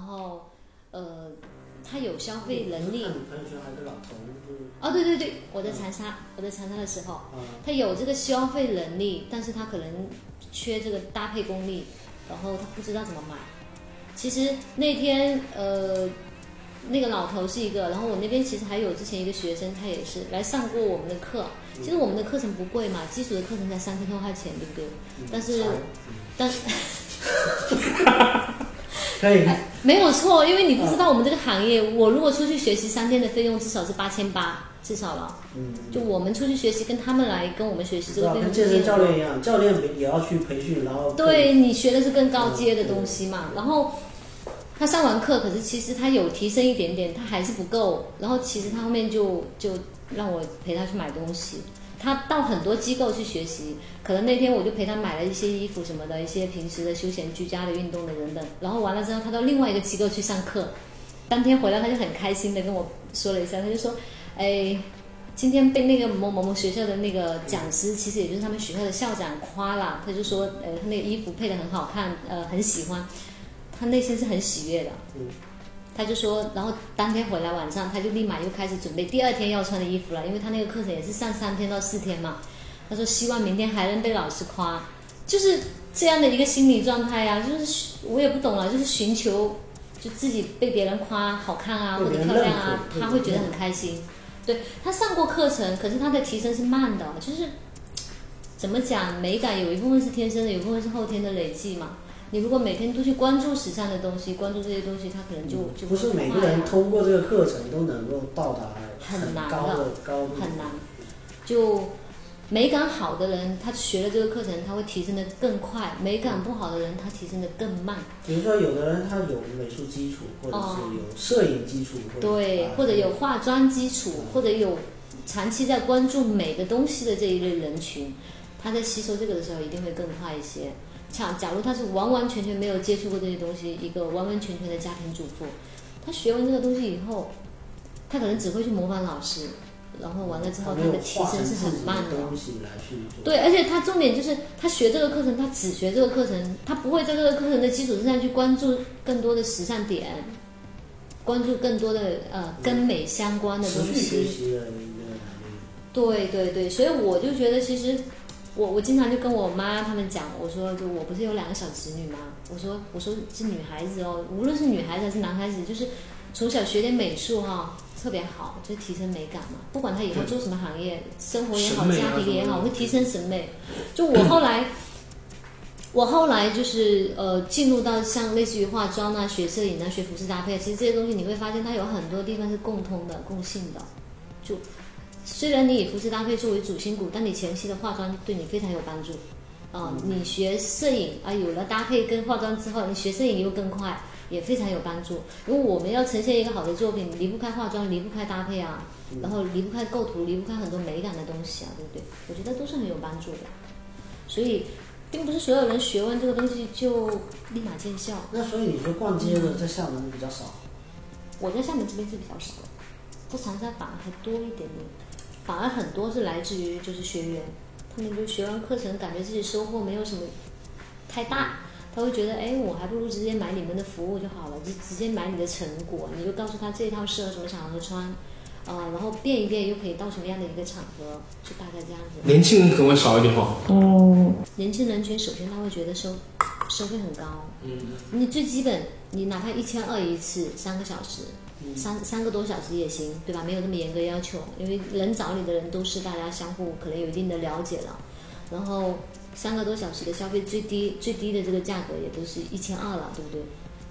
然后呃，他有消费能力朋友圈还老头，就是哦，对对对，我在长沙，我在长沙的时候，啊，他有这个消费能力，但是他可能缺这个搭配功力，然后他不知道怎么买。其实那天呃，那个老头是一个，然后我那边其实还有之前一个学生，他也是来上过我们的课。其实我们的课程不贵嘛，基础的课程才三千多块钱，对不对？但是嗯但 可以，没有错，因为你不知道我们这个行业，我如果出去学习三天的费用至少是八千八，至少了。嗯，就我们出去学习，跟他们来跟我们学习，这个费用跟健身教练。练一样，教练也要去培训，然后对你学的是更高阶的东西嘛，然后他上完课，可是其实他有提升一点点，他还是不够。然后其实他后面就就让我陪他去买东西，他到很多机构去学习，可能那天我就陪他买了一些衣服什么的，一些平时的休闲居家的运动的等等。然后完了之后，他到另外一个机构去上课，当天回来他就很开心的跟我说了一下，他就说，哎。今天被那个某某某学校的那个讲师，其实也就是他们学校的校长夸了，他就说，呃，他那个衣服配的很好看，呃，很喜欢，他内心是很喜悦的。嗯他就说，然后当天回来晚上，他就立马又开始准备第二天要穿的衣服了，因为他那个课程也是上三天到四天嘛。他说希望明天还能被老师夸，就是这样的一个心理状态呀、就是我也不懂了，就是寻求就自己被别人夸好看啊或者漂亮啊，他会觉得很开心。对他上过课程，可是他的提升是慢的，就是怎么讲，美感有一部分是天生的，有一部分是后天的累积嘛。你如果每天都去关注时尚的东西，关注这些东西，他可能就就嗯不是每个人通过这个课程都能够到达很难高的高度，很难。就美感好的人，他学了这个课程，他会提升的更快；美感不好的人，他提升的更慢。比如说，有的人他有美术基础，或者是有摄影基础，对，啊或者有化妆基础，或者有长期在关注美的东西的这一类人群，他在吸收这个的时候一定会更快一些。假假如他是完完全全没有接触过这些东西，一个完完全全的家庭主妇，他学完这个东西以后，他可能只会去模仿老师，然后完了之后他的提升是很慢的。对，而且他重点就是他学这个课程，他只学这个课程，他不会在这个课程的基础之上去关注更多的时尚点，关注更多的呃跟美相关的东西。对对对，所以我就觉得其实我我经常就跟我妈他们讲，我说就我不是有两个小侄女吗？我说我说是女孩子哦，无论是女孩子还是男孩子，就是从小学点美术哈、特别好，就提升美感嘛。不管他以后做什么行业，生活也好，啊家庭也好，会提升审美。就我后来。我后来就是呃进入到像类似于化妆啊、学摄影啊、学服饰搭配，其实这些东西你会发现它有很多地方是共通的、共性的。就虽然你以服饰搭配作为主心骨，但你前期的化妆对你非常有帮助。啊、你学摄影啊，有了搭配跟化妆之后，你学摄影又更快，也非常有帮助。因为我们要呈现一个好的作品，离不开化妆，离不开搭配啊，然后离不开构图，离不开很多美感的东西啊，对不对？我觉得都是很有帮助的。所以，并不是所有人学完这个东西就立马见效。那所以你说逛街的在厦门比较少，我在厦门这边是比较少的，在长沙反而还多一点点，反而很多是来自于就是学员，他们就学完课程，感觉自己收获没有什么太大，他会觉得，哎，我还不如直接买你们的服务就好了，就直接买你的成果，你就告诉他这一套适合什么场合穿，呃，然后变一变又可以到什么样的一个场合，就大概这样子。年轻人可能会少一点哈。年轻人群首先他会觉得收收费很高，嗯，你最基本，你哪怕一千二一次，三个小时，三三个多小时也行，对吧？没有那么严格要求，因为能找你的人都是大家相互可能有一定的了解了，然后三个多小时的消费最低最低的这个价格也都是一千二了，对不对？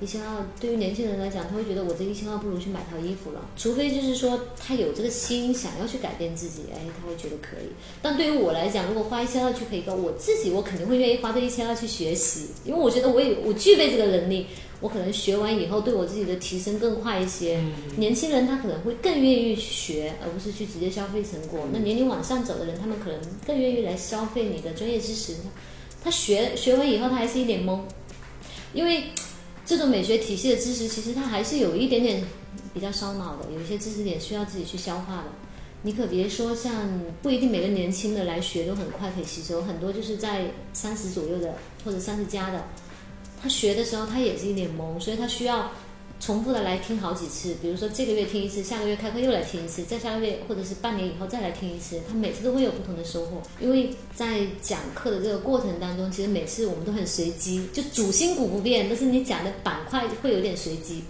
一千二对于年轻人来讲，他会觉得我这一千二不如去买套衣服了，除非就是说他有这个心想要去改变自己，哎，他会觉得可以。但对于我来讲，如果花一千二去陪课，我自己我肯定会愿意花这一千二去学习，因为我觉得我有我具备这个能力，我可能学完以后对我自己的提升更快一些。年轻人他可能会更愿意去学，而不是去直接消费成果。那年龄往上走的人，他们可能更愿意来消费你的专业知识。他学学完以后，他还是一脸懵，因为这种美学体系的知识，其实它还是有一点点比较烧脑的，有一些知识点需要自己去消化的。你可别说像不一定每个年轻的来学都很快可以吸收，很多就是在三十左右的或者三十加的，他学的时候他也是一脸懵，所以他需要重复的来听好几次。比如说这个月听一次，下个月开课又来听一次，再下个月或者是半年以后再来听一次，他每次都会有不同的收获。因为在讲课的这个过程当中，其实每次我们都很随机，就主心骨不变，但是你讲的板块会有点随机。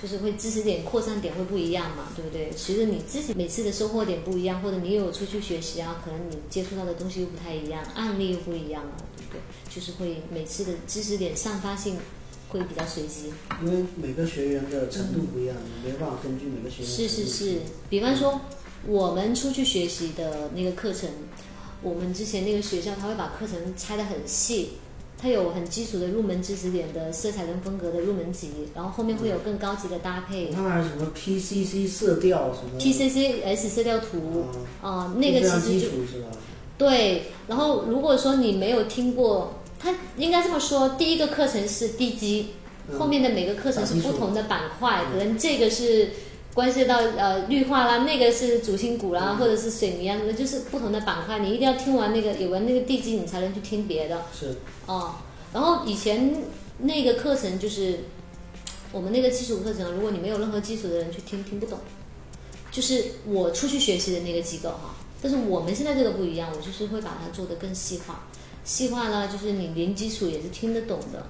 就是会知识点扩散点会不一样嘛，对不对？随着你自己每次的收获点不一样，或者你有出去学习啊，可能你接触到的东西又不太一样，案例又不一样了，对不对？就是会每次的知识点散发性会比较随机。因为每个学员的程度不一样，你没办法根据每个学员。是是是，比方说我们出去学习的那个课程，我们之前那个学校他会把课程拆得很细。它有很基础的入门知识点的色彩跟风格的入门级，然后后面会有更高级的搭配。它还有什么 PCC 色调什么？PCCS 色调图啊，那个其实就是吧？对。然后如果说你没有听过，它应该这么说：第一个课程是地基，后面的每个课程是不同的板块，可能这个是。关系到呃绿化啦，那个是主心骨啦，或者是水泥啊，那就是不同的板块。你一定要听完那个有完那个地基，你才能去听别的。是。哦，然后以前那个课程就是我们那个基础课程，如果你没有任何基础的人去听，听不懂。就是我出去学习的那个机构哈，但是我们现在这个不一样，我就是会把它做的更细化。细化呢，就是你零基础也是听得懂的。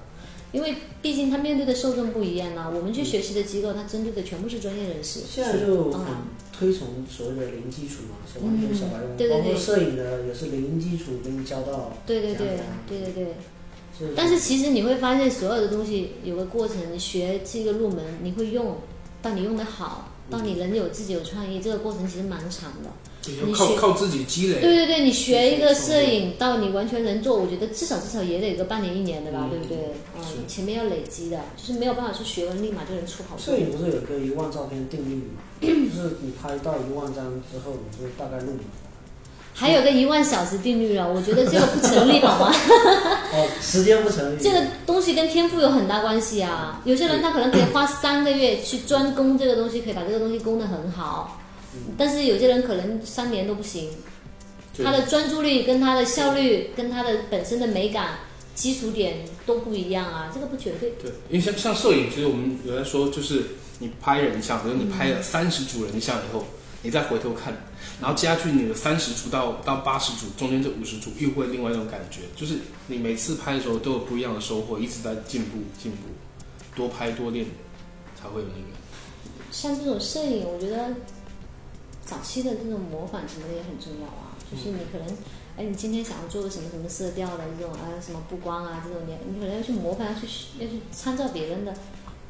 因为毕竟他面对的受众不一样啊，我们去学习的机构，他针对的全部是专业人士。现在就很推崇所谓的零基础嘛，是完全小白用，包括摄影的也是零基础给你教到。对对对对对对。但是其实你会发现，所有的东西有个过程，你学这个入门，你会用，到你用的好，到你能有自己有创意，这个过程其实蛮长的。你靠靠自己积累。对对对，你学一个摄影到你完全能做，我觉得至少至少也得个半年一年的吧，对不对？嗯，前面要累积的，就是没有办法说学完立马就能出好。摄影不是有个一万照片定律吗？就是你拍到一万张之后，你就大概录。还有个一万小时定律了，我觉得这个不成立好吗？哦，时间不成立。这个东西跟天赋有很大关系啊！有些人他可能可以花三个月去专攻这个东西，可以把这个东西攻得很好。但是有些人可能三年都不行，他的专注力跟他的效率跟他的本身的美感基础点都不一样啊，这个不绝对。对，因为像像摄影，其实我们有人说，就是你拍人像，比如你拍了三十组人像以后，你再回头看，然后接下去你的三十组到到八十组，中间这五十组又会另外一种感觉，就是你每次拍的时候都有不一样的收获，一直在进步进步，多拍多练才会有那个。像这种摄影，我觉得。早期的这种模仿什么的也很重要啊，就是你可能，哎，你今天想要做个什么什么色调的这种啊，什么布光啊这种，你你可能要去模仿，要去要去参照别人的。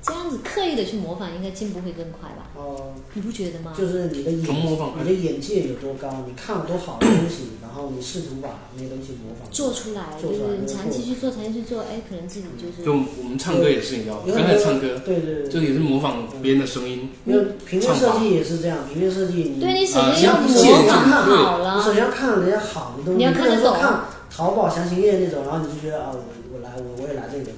这样子刻意的去模仿，应该进步会更快吧？哦，你不觉得吗？就是你的眼，你的眼界有多高，你看了多好的东西，然后你试图把那些东西模仿做出来，就是你长期去做，长期去做，哎，可能自己就是。就我们唱歌也是一样，刚才唱歌，对对对，就也是模仿别人的声音。因为平面设计也是这样，平面设计，对你首先要模仿好了，你首先要看人家好的东西，你要看得懂。看淘宝详情页那种，然后你就觉得啊，我我来，我我也来这个。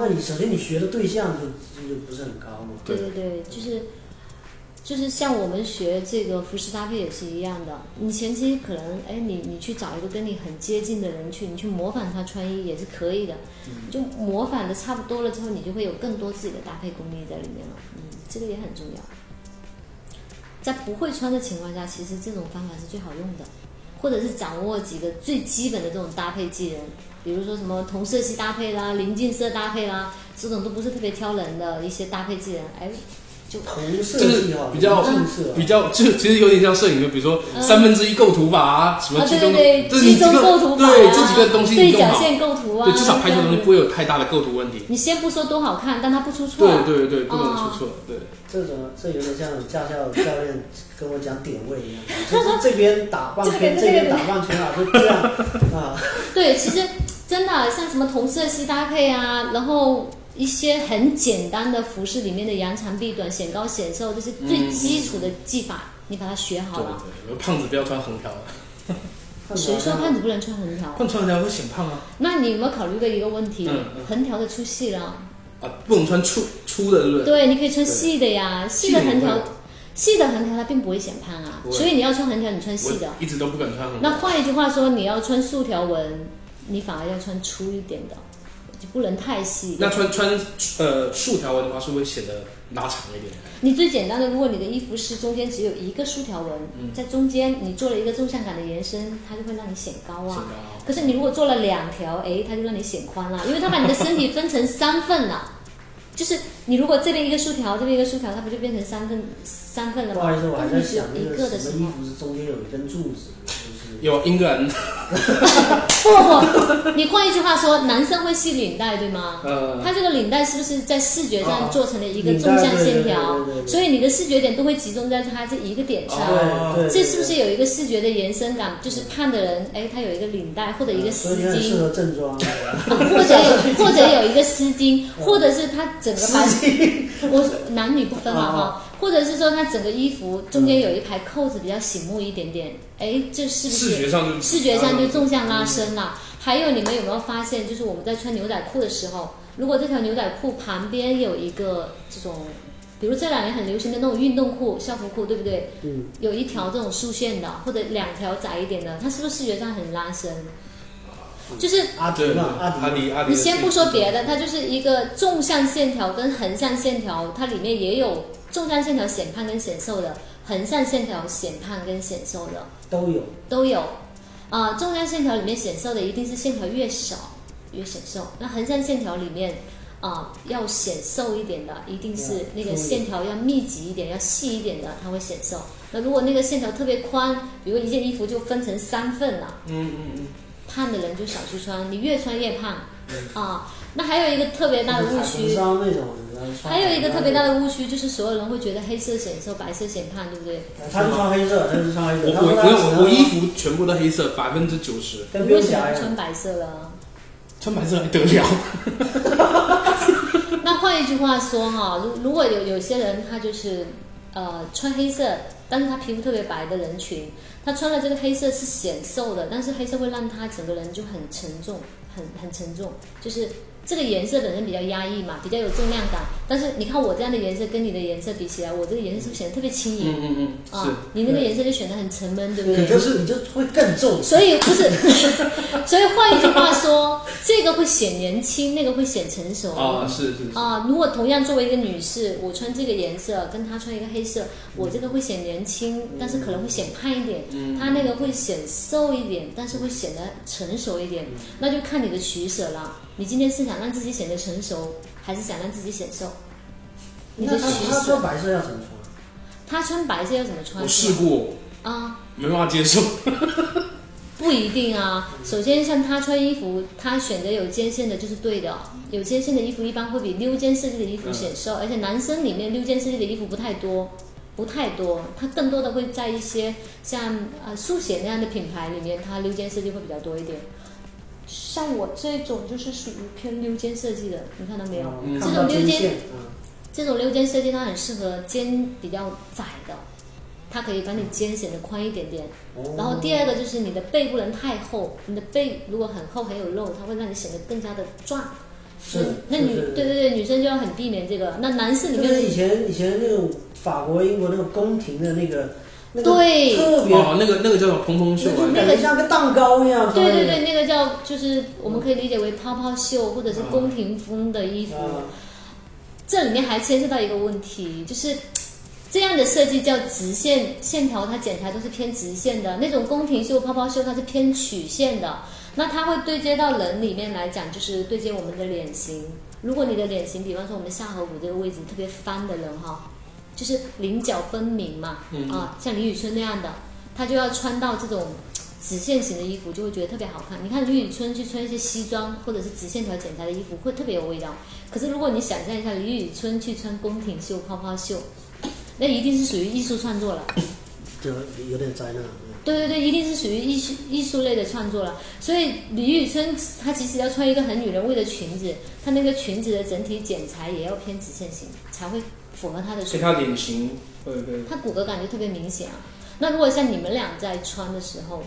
那你首先你学的对象就就不是很高嘛？对对对，就是就是像我们学这个服饰搭配也是一样的。你前期可能哎，你你去找一个跟你很接近的人去，你去模仿他穿衣也是可以的。就模仿的差不多了之后，你就会有更多自己的搭配功力在里面了。嗯，这个也很重要。在不会穿的情况下，其实这种方法是最好用的，或者是掌握几个最基本的这种搭配技能。比如说什么同色系搭配啦、临近色搭配啦，这种都不是特别挑人的一些搭配技能，哎，就同色系比较比较就其实有点像摄影，就比如说三分之一构图法啊，什么集中集中构图法对这几个东西对角线构图啊，对至少拍出来东西不会有太大的构图问题。你先不说多好看，但它不出错。对对对，不能出错。对，这种这有点像驾校教练跟我讲点位一样，就是这边打半圈，这边打半圈啊，就这样啊。对，其实。真的像什么同色系搭配啊，然后一些很简单的服饰里面的扬长避短、显高显瘦，这是最基础的技法，你把它学好了。对对，胖子不要穿横条。谁说胖子不能穿横条？穿横条会显胖啊。那你有没有考虑过一个问题？横条的粗细了。啊，不能穿粗粗的，对不对？对，你可以穿细的呀，细的横条。细的横条它并不会显胖啊，所以你要穿横条，你穿细的。一直都不敢穿横条那换一句话说，你要穿竖条纹，你反而要穿粗一点的，就不能太细。那穿穿呃竖条纹的话，是不是会显得拉长一点？你最简单的，如果你的衣服是中间只有一个竖条纹，嗯在中间你做了一个纵向感的延伸，它就会让你显高显啊。高。可是你如果做了两条，哎，它就让你显宽了，因为它把你的身体分成三份了。就是你如果这边一个竖条，这边一个竖条，它不就变成三份三份了吗？不好意思，我还在想那一个的时候什么衣，服是中间有一根柱子，就是有英格兰，不不不，你换一句话说，男生会系领带对吗？呃，它这个领带是不是在视觉上啊做成了一个纵向线条所以你的视觉点都会集中在它这一个点上。哦对对，这是不是有一个视觉的延伸感？就是看的人，哎，他有一个领带或者一个丝巾，合正装，或者有 或者有一个丝巾，或者是他整个把司机我男女不分嘛哦哈，或者是说它整个衣服中间有一排扣子比较醒目一点点，哎，这是不视是觉上就视觉上就纵向拉伸了？还有你们有没有发现，就是我们在穿牛仔裤的时候，如果这条牛仔裤旁边有一个这种，比如这两年很流行的那种运动裤、校服裤，对不对？嗯，有一条这种竖线的，或者两条窄一点的，它是不是视觉上很拉伸？就是，阿迪嘛，阿迪，阿迪阿迪。你先不说别的，它就是一个纵向线条跟横向线条，它里面也有纵向线条显胖跟显瘦的，横向线条显胖跟显瘦的都有，都有。啊、纵向线条里面显瘦的一定是线条越少越显瘦，那横向线条里面啊、要显瘦一点的，一定是那个线条要密集一点、要细一点的，它会显瘦。那如果那个线条特别宽，比如一件衣服就分成三份了。嗯嗯嗯，胖的人就少去穿，你越穿越胖啊。那还有一个特别大的误区，那种，还有一个特别大的误区就是所有人会觉得黑色显瘦，白色显胖，对不对？他就穿黑色，他是穿黑色，我我我我衣服全部都黑色，百分之九十，你为什么穿，白色了？穿白色还得了？那换一句话说哈，如如果有有些人他就是呃穿黑色，但是他皮肤特别白的人群，他穿了这个黑色是显瘦的，但是黑色会让他整个人就很沉重，很很沉重，就是这个颜色本身比较压抑嘛，比较有重量感。但是你看我这样的颜色跟你的颜色比起来，我这个颜色是不是显得特别轻盈？嗯嗯嗯，啊。，你那个颜色就显得很沉闷，对不你对？就是你就会更重，所以不是，所以换一句话说，这个会显年轻，那个会显成熟啊，是是是，啊，如果同样作为一个女士，我穿这个颜色，跟她穿一个黑色，我这个会显年轻，但是可能会显胖一点，嗯她那个会显瘦一点，但是会显得成熟一点，那就看你的取舍了。你今天是想让自己显得成熟，还是想让自己显瘦？你的那他取他穿。白色要怎么穿？他穿白色要怎么穿？我试过，啊。没办法接受。不一定啊。首先，像他穿衣服，他选择有肩线的就是对的。有肩线的衣服一般会比溜肩设计的衣服显瘦，而且男生里面溜肩设计的衣服不太多，不太多。他更多的会在一些像呃速写那样的品牌里面，他溜肩设计会比较多一点。像我这种就是属于偏溜肩设计的，你看到没有？嗯这种溜肩这种溜肩设计它很适合肩比较窄的，它可以把你肩显得宽一点点。哦然后第二个就是你的背不能太厚，你的背如果很厚很有肉，它会让你显得更加的壮。是那女对对对，女生就要很避免这个。那男士里就是以前以前那种法国、英国那个宫廷的那个，那个对特别，哦，那个那个叫做蓬蓬袖啊那就？感觉像个蛋糕一样。对对对，那个叫就是我们可以理解为泡泡袖或者是宫廷风的衣服。啊，这里面还牵涉到一个问题，就是这样的设计叫直线线条，它剪裁都是偏直线的。那种宫廷袖、泡泡袖，它是偏曲线的。那它会对接到人里面来讲，就是对接我们的脸型。如果你的脸型，比方说我们下颌骨这个位置特别翻的人哈，就是棱角分明嘛，嗯啊，像李宇春那样的，她就要穿到这种直线型的衣服，就会觉得特别好看。你看李宇春去穿一些西装或者是直线条剪裁的衣服，会特别有味道。可是如果你想象一下李宇春去穿宫廷袖、泡泡袖，那一定是属于艺术创作了。就有点灾难。嗯对对对，一定是属于艺术艺术类的创作了。所以李宇春她其实要穿一个很女人味的裙子，她那个裙子的整体剪裁也要偏直线型，才会符合他的水平。跟他脸型，对对，他骨骼感觉特别明显啊。那如果像你们俩在穿的时候，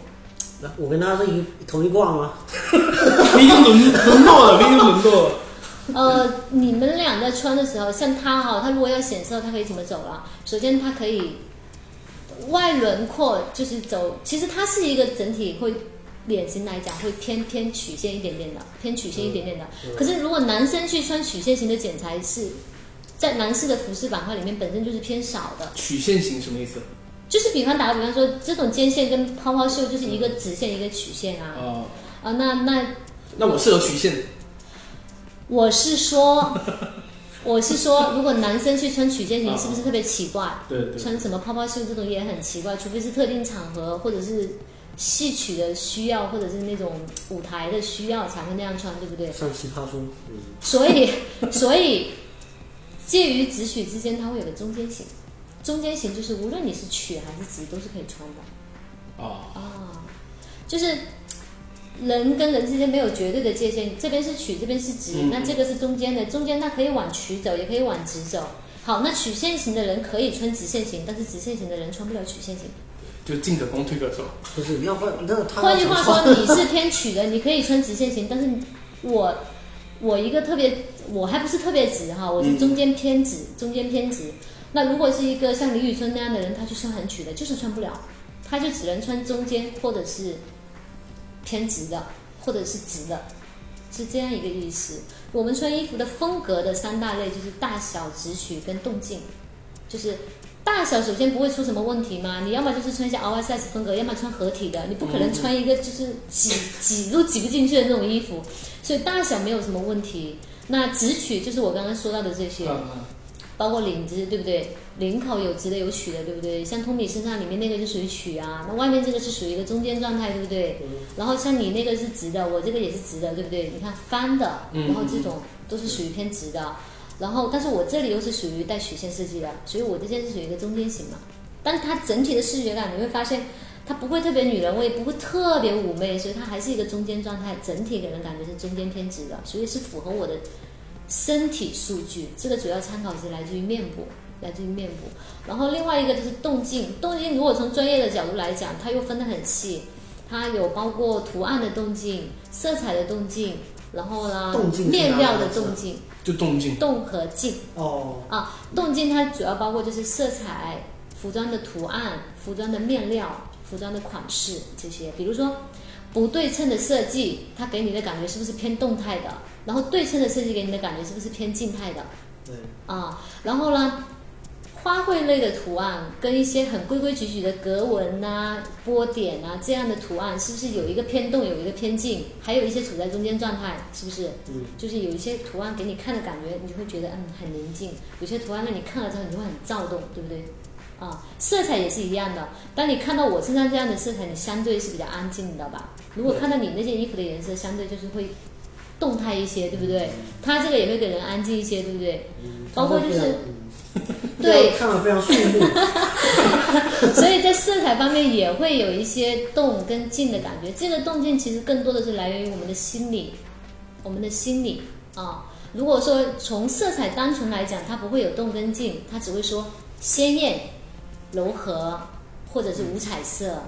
那我跟他是一同一挂吗？你已经轮轮到了，你已经轮到了。呃，你们俩在穿的时候，像他哈，他如果要显瘦，他可以怎么走了？首先，他可以外轮廓就是走，其实他是一个整体会脸型来讲会偏偏曲线一点点的，偏曲线一点点的。可是如果男生去穿曲线型的剪裁是在男士的服饰板块里面本身就是偏少的，曲线型什么意思？就是比方打个比方说，这种肩线跟泡泡袖就是一个直线一个曲线啊哦，啊，那那那我适合曲线。我是说，我是说，如果男生去穿曲线型，啊是不是特别奇怪？对对穿什么泡泡袖这种也很奇怪，除非是特定场合或者是戏曲的需要，或者是那种舞台的需要才会那样穿，对不对？像奇葩说，嗯，所以，所以介于直曲之间，它会有个中间型。中间型就是无论你是曲还是直，都是可以穿的。啊，啊，就是人跟人之间没有绝对的界限，这边是曲，这边是直，嗯那这个是中间的，中间它可以往曲走，也可以往直走。好，那曲线型的人可以穿直线型，但是直线型的人穿不了曲线型。就进可攻退可守。不是要换那个他换句话说，你是偏曲的，你可以穿直线型，但是我我一个特别，我还不是特别直哈，我是中间偏直，中间偏直。那如果是一个像李宇春那样的人，他去穿很曲的，就是穿不了，他就只能穿中间或者是偏直的，或者是直的，是这样一个意思。我们穿衣服的风格的三大类就是大小、直曲跟动静，就是大小首先不会出什么问题嘛，你要么就是穿一些 oversize 风格，要么穿合体的，你不可能穿一个就是挤挤都挤不进去的那种衣服，所以大小没有什么问题。那直取就是我刚刚说到的这些，嗯包括领子，对不对？领口有直的有曲的，对不对？像通米身上里面那个就属于曲啊，那外面这个是属于一个中间状态，对不对？然后像你那个是直的，我这个也是直的，对不对？你看翻的，嗯然后这种都是属于偏直的，然后但是我这里又是属于带曲线设计的，所以我这件是属于一个中间型嘛。但是它整体的视觉感你会发现，它不会特别女人味，不会特别妩媚，所以它还是一个中间状态，整体给人感觉是中间偏直的，所以是符合我的身体数据。这个主要参考是来自于面部，来自于面部。然后另外一个就是动静，动静如果从专业的角度来讲，它又分得很细，它有包括图案的动静、色彩的动静，然后呢面料的动静，就动静。动和静。哦，啊，动静它主要包括就是色彩、服装的图案、服装的面料、服装的款式这些。比如说不对称的设计，它给你的感觉是不是偏动态的？然后对称的设计给你的感觉是不是偏静态的？对，啊，然后呢，花卉类的图案跟一些很规规矩矩的格纹呐、波点啊这样的图案，是不是有一个偏动，有一个偏静，还有一些处在中间状态，是不是？嗯，就是有一些图案给你看的感觉，你就会觉得嗯很宁静；有些图案让你看了之后，你就会很躁动，对不对？啊，色彩也是一样的。当你看到我身上这样的色彩，你相对是比较安静，你知道吧？如果看到你那件衣服的颜色，相对就是会动态一些，对不对？它这个也会给人安静一些，对不对？嗯包括就是 对，看了非常肃穆，所以在色彩方面也会有一些动跟静的感觉。这个动静其实更多的是来源于我们的心理，我们的心理啊。如果说从色彩单纯来讲，它不会有动跟静，它只会说鲜艳、柔和，或者是五彩色，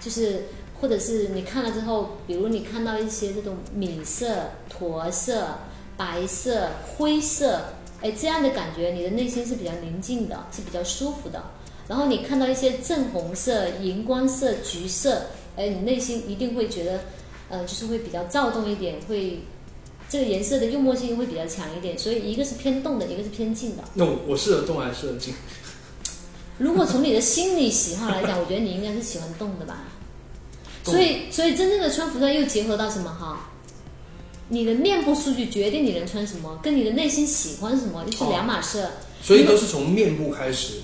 就是或者是你看了之后，比如你看到一些这种米色、驼色、白色、灰色，哎，这样的感觉，你的内心是比较宁静的，是比较舒服的。然后你看到一些正红色、荧光色、橘色，哎，你内心一定会觉得，呃，就是会比较躁动一点，会这个颜色的幽默性会比较强一点。所以一个是偏动的，一个是偏静的。那我我适合动还是适合静？如果从你的心理喜好来讲，我觉得你应该是喜欢动的吧。所以，所以真正的穿服装又结合到什么哈？你的面部数据决定你能穿什么，跟你的内心喜欢什么又是两码事。所以都是从面部开始的。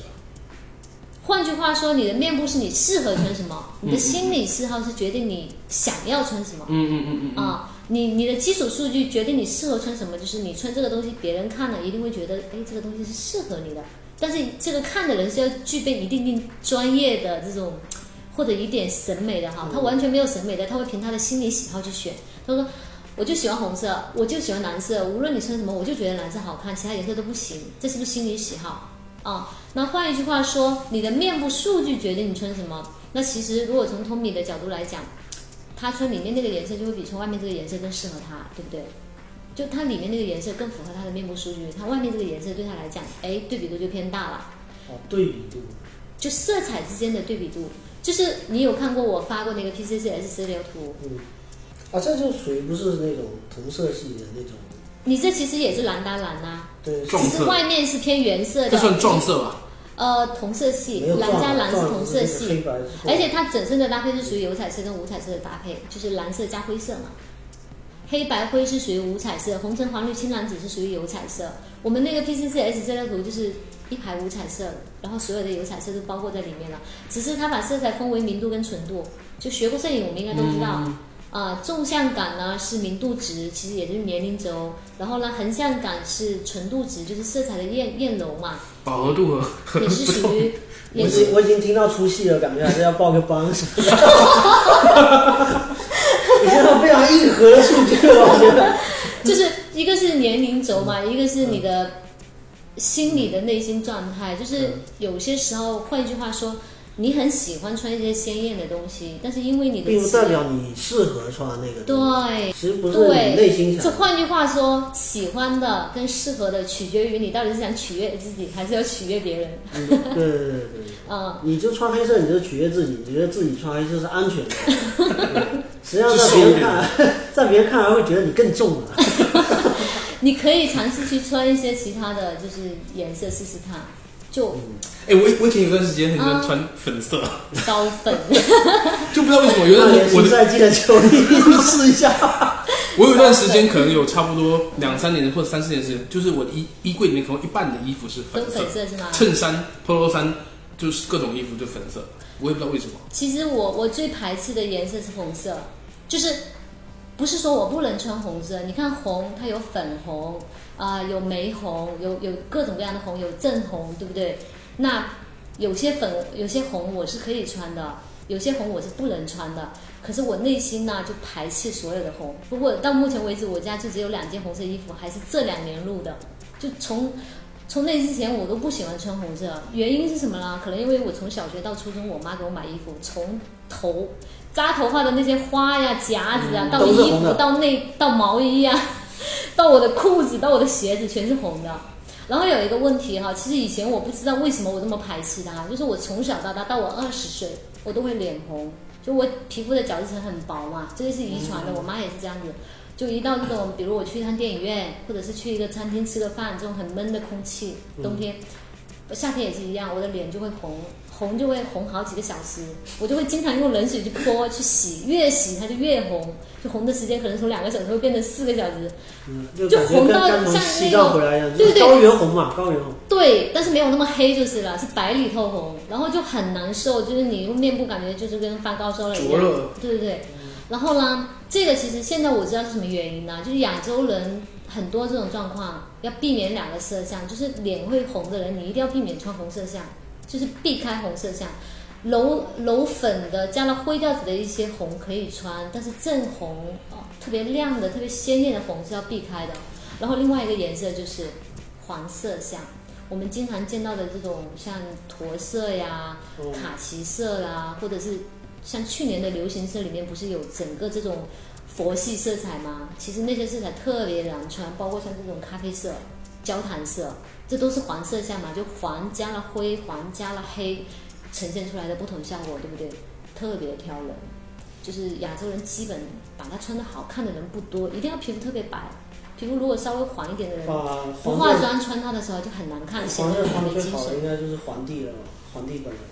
换句话说，你的面部是你适合穿什么，你的心理嗜好是决定你想要穿什么。嗯嗯嗯嗯嗯。啊，你你的基础数据决定你适合穿什么，就是你穿这个东西，别人看了一定会觉得，哎，这个东西是适合你的。但是这个看的人是要具备一定定专业的这种或者一点审美的哈，他完全没有审美的，他会凭他的心理喜好去选。他说，我就喜欢红色，我就喜欢蓝色，无论你穿什么，我就觉得蓝色好看，其他颜色都不行。这是不是心理喜好啊？那换一句话说，你的面部数据决定你穿什么。那其实如果从 Tommy 的角度来讲，他穿里面那个颜色就会比穿外面这个颜色更适合他，对不对？就它里面那个颜色更符合他的面部数据，它外面这个颜色对他来讲，哎，对比度就偏大了。哦，对比度，就色彩之间的对比度，就是你有看过我发过那个 PCCS 色调图，嗯，啊，这就属于不是那种同色系的那种，你这其实也是蓝搭蓝呐、对，只是外面是偏原色的，这算撞色吧？呃同色系蓝加蓝是同色就是那个黑系，白而且它整身的搭配是属于有彩色跟无彩色的搭配，就是蓝色加灰色嘛。黑白灰是属于无彩色，红橙黄绿青蓝紫是属于有彩色。我们那个 PCCS 这张图就是一排无彩色，然后所有的有彩色都包括在里面了。只是它把色彩分为明度跟纯度，就学过摄影我们应该都知道。嗯啊、纵向感呢是明度值，其实也就是年龄轴。然后呢，横向感是纯度值，就是色彩的艳艳柔嘛，饱和度和也是属于，我已经我已经听到出戏了，感觉还是要报个班什么的。你现在非常硬核的数据了，我觉得。就是一个是年龄轴嘛，一个是你的心理的内心状态。就是有些时候，换一句话说，你很喜欢穿一些鲜艳的东西，但是因为你的并不代表你适合穿那个东西。对。其实不是你内心就想。换句话说，喜欢的跟适合的取决于你到底是想取悦自己，还是要取悦别人。嗯对对对对，嗯，你就穿黑色，你就取悦自己，你觉得自己穿黑色是安全的。实际上在别人看来，在别人看来会觉得你更重了。你可以尝试去穿一些其他的就是颜色试试看，就哎，我我以前有段时间很喜欢穿粉色，高粉。就不知道为什么，有那段 我的年新赛季的球衣试一下。我有一段时间可能有差不多两三年或者三四年时间，就是我的衣衣柜里面可能一半的衣服是都粉色粉，色是吗？衬衫、polo 衫就是各种衣服就粉色，我也不知道为什么。其实我我最排斥的颜色是红色，就是不是说我不能穿红色。你看红，它有粉红啊、有玫红，有有各种各样的红，有正红，对不对？那有些粉，有些红我是可以穿的，有些红我是不能穿的。可是我内心呢就排斥所有的红。不过到目前为止，我家就只有两件红色衣服，还是这两年入的。就从从那之前我都不喜欢穿红色，原因是什么呢？可能因为我从小学到初中，我妈给我买衣服，从头扎头发的那些花呀、夹子啊，嗯到衣服、到内、到毛衣呀、到我的裤子、到我的鞋子，全是红的。然后有一个问题哈，其实以前我不知道为什么我这么排斥它，就是我从小到大到我二十岁，我都会脸红，就我皮肤的角质层很薄嘛，这个是遗传的，我妈也是这样子。就一到那种，比如我去一趟电影院，或者是去一个餐厅吃个饭，这种很闷的空气，冬天、夏天也是一样，我的脸就会红，红就会红好几个小时，我就会经常用冷水去泼去洗，越洗它就越红，就红的时间可能从两个小时会变成四个小时。嗯，就就红到像西那种藏回来一样，对对高原红嘛，高原红。对，但是没有那么黑就是了，是白里透红，然后就很难受，就是你用面部感觉就是跟发高烧了一样。对对对。然后呢，这个其实现在我知道是什么原因呢？就是亚洲人很多这种状况，要避免两个色相，就是脸会红的人，你一定要避免穿红色相，就是避开红色相。柔柔粉的加了灰调子的一些红可以穿，但是正红哦，特别亮的、特别鲜艳的红是要避开的。然后另外一个颜色就是黄色相，我们经常见到的这种像驼色呀、嗯卡其色啦，或者是像去年的流行色里面不是有整个这种佛系色彩吗？其实那些色彩特别难穿，包括像这种咖啡色、焦糖色，这都是黄色相嘛，就黄加了灰，黄加了黑，呈现出来的不同效果，对不对？特别挑人，就是亚洲人基本把它穿的好看的人不多，一定要皮肤特别白，皮肤如果稍微黄一点的人，不化妆穿它的时候就很难看，显得很穿最好的没精神。应该就是皇帝了嘛，皇帝本人。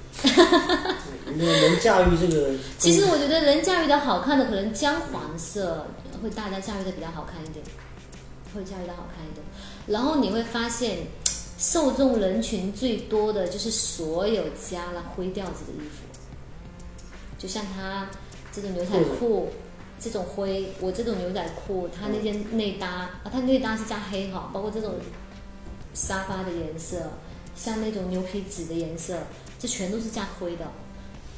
嗯那个能驾驭这个，其实我觉得能驾驭的好看的，可能姜黄色会大家驾驭的比较好看一点，会驾驭的好看一点。然后你会发现，受众人群最多的就是所有加了灰调子的衣服，就像他这种牛仔裤，这种灰，我这种牛仔裤，他那件内搭啊，它内搭是加黑哈，包括这种沙发的颜色，像那种牛皮纸的颜色，这全都是加灰的。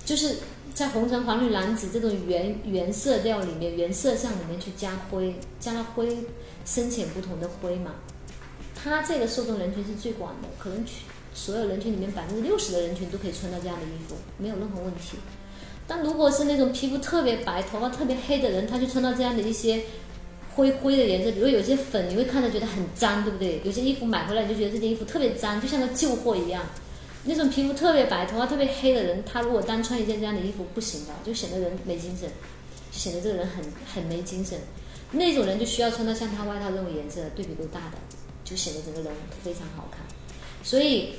就是在红橙黄绿蓝紫这种原原色调里面、原色相里面去加灰，加了灰深浅不同的灰嘛。它这个受众人群是最广的，可能去所有人群里面百分之六十的人群都可以穿到这样的衣服，没有任何问题。但如果是那种皮肤特别白、头发特别黑的人，他就穿到这样的一些灰灰的颜色，比如有些粉，你会看着觉得很脏，对不对？有些衣服买回来你就觉得这件衣服特别脏，就像个旧货一样。那种皮肤特别白、头发特别黑的人，他如果单穿一件这样的衣服不行的，就显得人没精神，显得这个人很很没精神。那种人就需要穿到像他外套这种颜色、对比度大的，就显得整个人非常好看。所以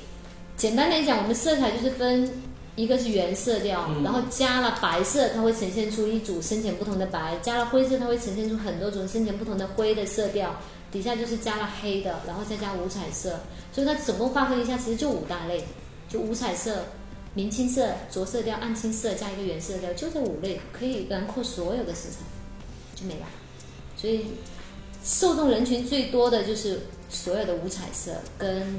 简单来讲，我们色彩就是分一个是原色调，然后加了白色，它会呈现出一组深浅不同的白；加了灰色，它会呈现出很多种深浅不同的灰的色调。底下就是加了黑的，然后再加五彩色，所以它总共划分一下，其实就五大类。就五彩色、明青色、着色调、暗青色加一个原色调，就这五类可以囊括所有的色彩，就没了。所以受众人群最多的就是所有的五彩色跟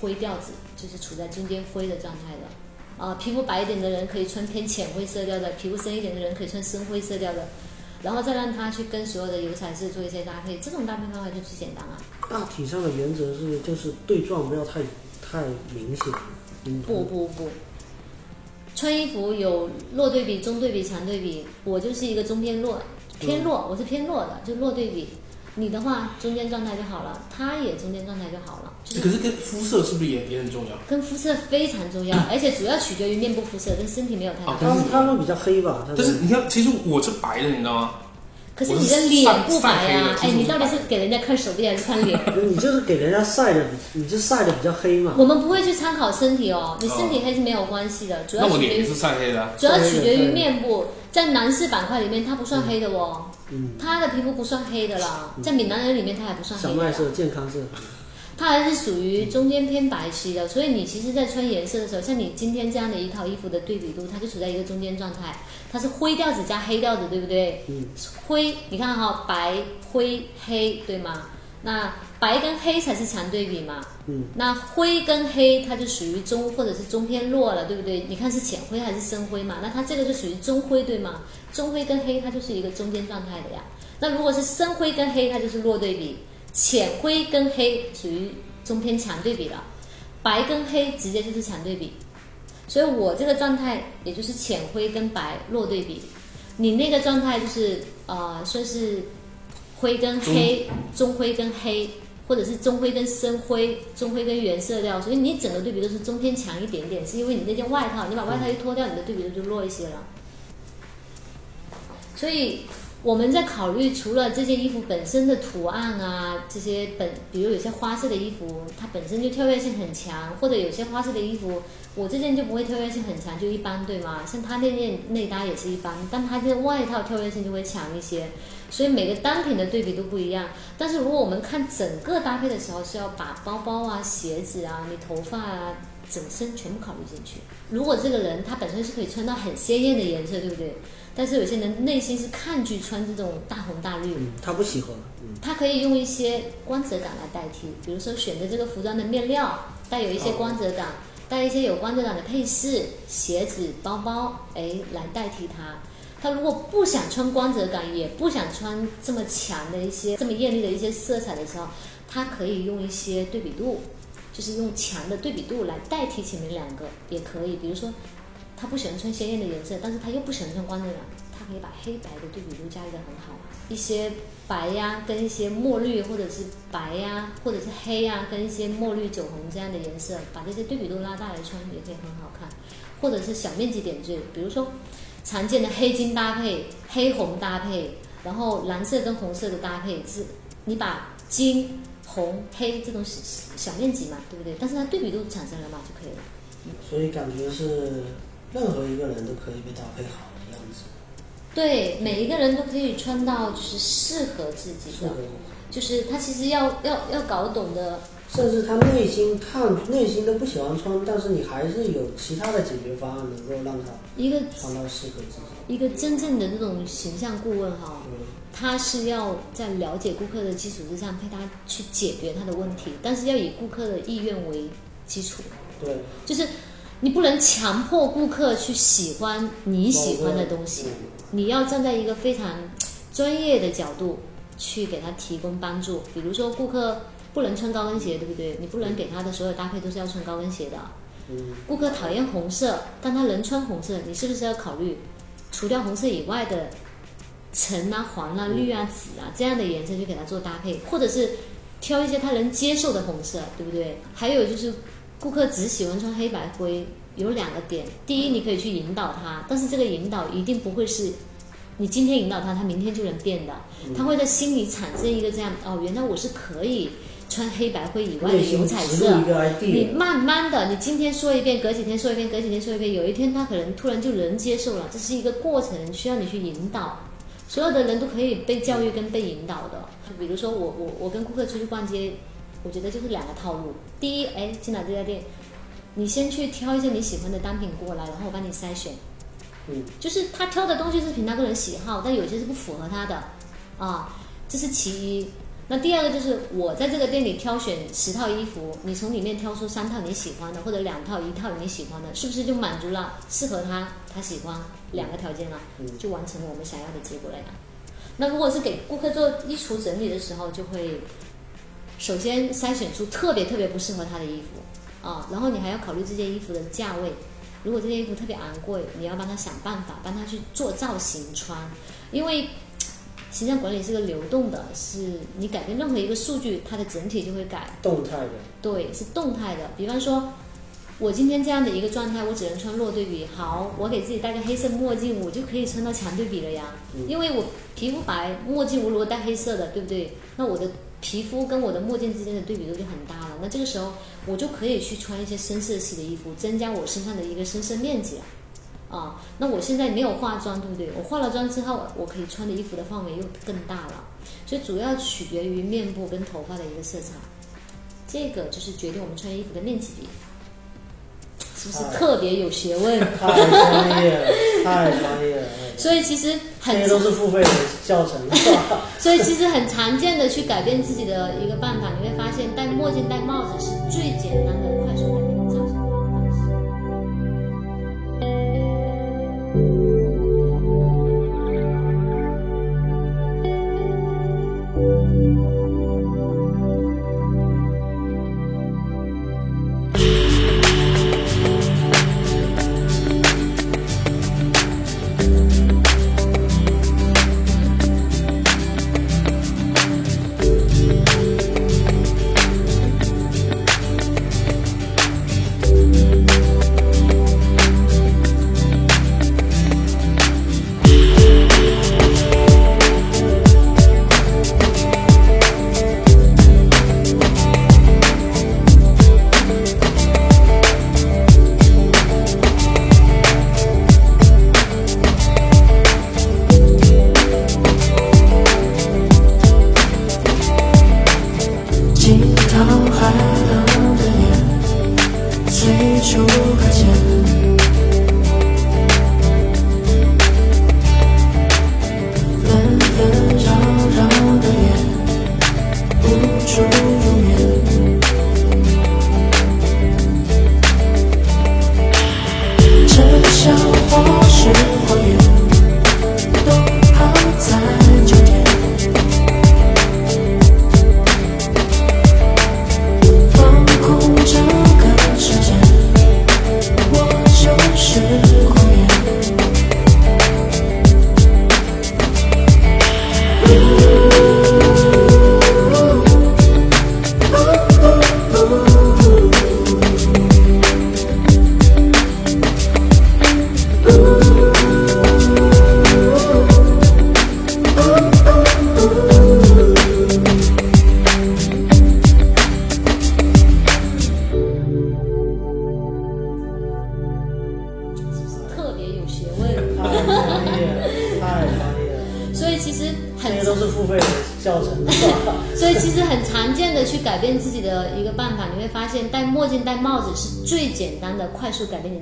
灰调子，就是处在中间灰的状态的。啊，皮肤白一点的人可以穿偏浅灰色调的，皮肤深一点的人可以穿深灰色调的，然后再让他去跟所有的油彩色做一些搭配，这种搭配方法就最简单了。大体上的原则是，就是对撞不要太。太明显，不不不，穿衣服有弱对比、中对比、强对比，我就是一个中偏弱，偏弱，我是偏弱的，就弱对比。你的话中间状态就好了，他也中间状态就好了。可是跟肤色是不是也也很重要？跟肤色非常重要，而且主要取决于面部肤色，跟身体没有太大关系。他们比较黑吧？但是你看，其实我是白的，你知道吗？可是你的脸不白呀，哎，你到底是给人家看手臂还是看脸？你就是给人家晒的，你就晒的比较黑嘛。我们不会去参考身体哦，你身体黑是没有关系的，主要取决于是晒黑的，主要取决于面部。在男士板块里面，他不算黑的哦，嗯他的皮肤不算黑的啦，在闽南人里面他还不算黑。小麦色、健康色。它还是属于中间偏白皙的，所以你其实，在穿颜色的时候，像你今天这样的一套衣服的对比度，它就处在一个中间状态，它是灰调子加黑调子，对不对？嗯。灰，你看哈，白、灰、黑，对吗？那白跟黑才是强对比嘛。嗯。那灰跟黑，它就属于中或者是中偏弱了，对不对？你看是浅灰还是深灰嘛？那它这个就属于中灰，对吗？中灰跟黑，它就是一个中间状态的呀。那如果是深灰跟黑，它就是弱对比。浅灰跟黑属于中偏强对比了，白跟黑直接就是强对比，所以我这个状态也就是浅灰跟白弱对比，你那个状态就是呃算是灰跟黑，中灰跟黑，或者是中灰跟深灰，中灰跟原色调，所以你整个对比都是中偏强一点点，是因为你那件外套，你把外套一脱掉，你的对比度就弱一些了，所以。我们在考虑，除了这件衣服本身的图案啊，这些本，比如有些花色的衣服，它本身就跳跃性很强，或者有些花色的衣服，我这件就不会跳跃性很强，就一般，对吗？像它那件内搭也是一般，但它这外套跳跃性就会强一些，所以每个单品的对比都不一样。但是如果我们看整个搭配的时候，是要把包包啊、鞋子啊、你头发啊、整身全部考虑进去。如果这个人他本身是可以穿到很鲜艳的颜色，对不对？但是有些人内心是抗拒穿这种大红大绿，他不喜欢。他可以用一些光泽感来代替，比如说选择这个服装的面料带有一些光泽感，带一些有光泽感的配饰、鞋子、包包，哎，来代替它。他如果不想穿光泽感，也不想穿这么强的一些、这么艳丽的一些色彩的时候，他可以用一些对比度，就是用强的对比度来代替前面两个，也可以，比如说。他不喜欢穿鲜艳的颜色，但是他又不喜欢穿光泽感，他可以把黑白的对比度加一个很好啊，一些白呀跟一些墨绿，或者是白呀或者是黑呀跟一些墨绿酒红这样的颜色，把这些对比度拉大来穿也可以很好看，或者是小面积点缀，比如说常见的黑金搭配、黑红搭配，然后蓝色跟红色的搭配是，你把金、红、黑这种小小面积嘛，对不对？但是它对比度产生了嘛就可以了。所以感觉是。任何一个人都可以被搭配好的样子，对，每一个人都可以穿到就是适合自己的，就是他其实要要要搞懂的，甚至他内心看内心都不喜欢穿，但是你还是有其他的解决方案能够让他一个穿到适合自己。一个真正的这种形象顾问哈，他是要在了解顾客的基础之上陪他去解决他的问题，但是要以顾客的意愿为基础，对，就是。你不能强迫顾客去喜欢你喜欢的东西，你要站在一个非常专业的角度去给他提供帮助。比如说，顾客不能穿高跟鞋，对不对？你不能给他的所有搭配都是要穿高跟鞋的。顾客讨厌红色，但他能穿红色，你是不是要考虑除掉红色以外的橙啊、黄啊、绿啊、紫啊这样的颜色去给他做搭配，或者是挑一些他能接受的红色，对不对？还有就是顾客只喜欢穿黑白灰，有两个点，第一你可以去引导他，但是这个引导一定不会是。你今天引导他，他明天就能变的。他会在心里产生一个这样哦，原来我是可以穿黑白灰以外的内心油彩色你慢慢的，你今天说一遍，隔几天说一遍，隔几天说一遍，有一天他可能突然就能接受了，这是一个过程，需要你去引导。所有的人都可以被教育跟被引导的。就比如说我我我跟顾客出去逛街，我觉得就是两个套路。第一，哎，进来这家店，你先去挑一些你喜欢的单品过来，然后我帮你筛选。嗯，就是他挑的东西是凭他个人喜好，但有些是不符合他的，啊，这是其一。那第二个就是我在这个店里挑选十套衣服，你从里面挑出三套你喜欢的，或者两套一套你喜欢的，是不是就满足了适合他他喜欢两个条件了？嗯就完成了我们想要的结果了呀。那如果是给顾客做衣橱整理的时候，就会首先筛选出特别特别不适合他的衣服啊，然后你还要考虑这件衣服的价位。如果这件衣服特别昂贵，你要帮他想办法，帮他去做造型穿，因为 形象管理是个流动的，是你改变任何一个数据，它的整体就会改。动态的，对，是动态的。比方说，我今天这样的一个状态，我只能穿弱对比。好，我给自己戴个黑色墨镜，我就可以穿到强对比了呀。嗯因为我皮肤白，墨镜我如果戴黑色的，对不对？那我的皮肤跟我的墨镜之间的对比度就很大了。那这个时候，我就可以去穿一些深色系的衣服，增加我身上的一个深色面积了。啊，那我现在没有化妆，对不对？我化了妆之后，我可以穿的衣服的范围又更大了。所以主要取决于面部跟头发的一个色差。这个就是决定我们穿衣服的面积比，是不是哎特别有学问？太专业了，太专业了。所以其实这很些都是付费的教程？所以其实很常见的去改变自己的一个办法，你会发现戴墨镜、戴帽子是最简单的、快速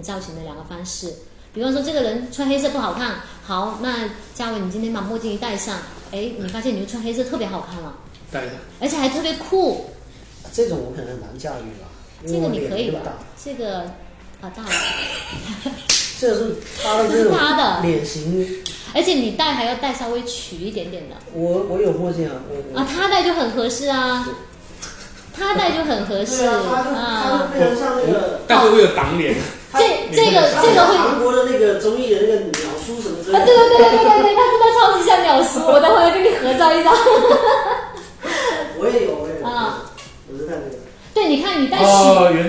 造型的两个方式。比方说，这个人穿黑色不好看，好，那嘉伟，你今天把墨镜一戴上，哎，你发现你就穿黑色特别好看了，戴上而且还特别酷。这种我可能很难驾驭吧，因这个你可以的脸那么大。，这个啊大了，这是他的这是他的脸型，而且你戴还要戴稍微曲一点点的我我有墨镜啊，我我啊，他戴就很合适啊，他戴就很合适啊，他就他啊就。变成像那个但会不会有挡脸？这这个这个会韩国的那个综艺的那个鸟叔什么之类的啊，类对对。对对对对，他真的超级像鸟叔，我待会儿跟你合照一张。我也有，我也有。啊我是看这个。对，你看你带曲，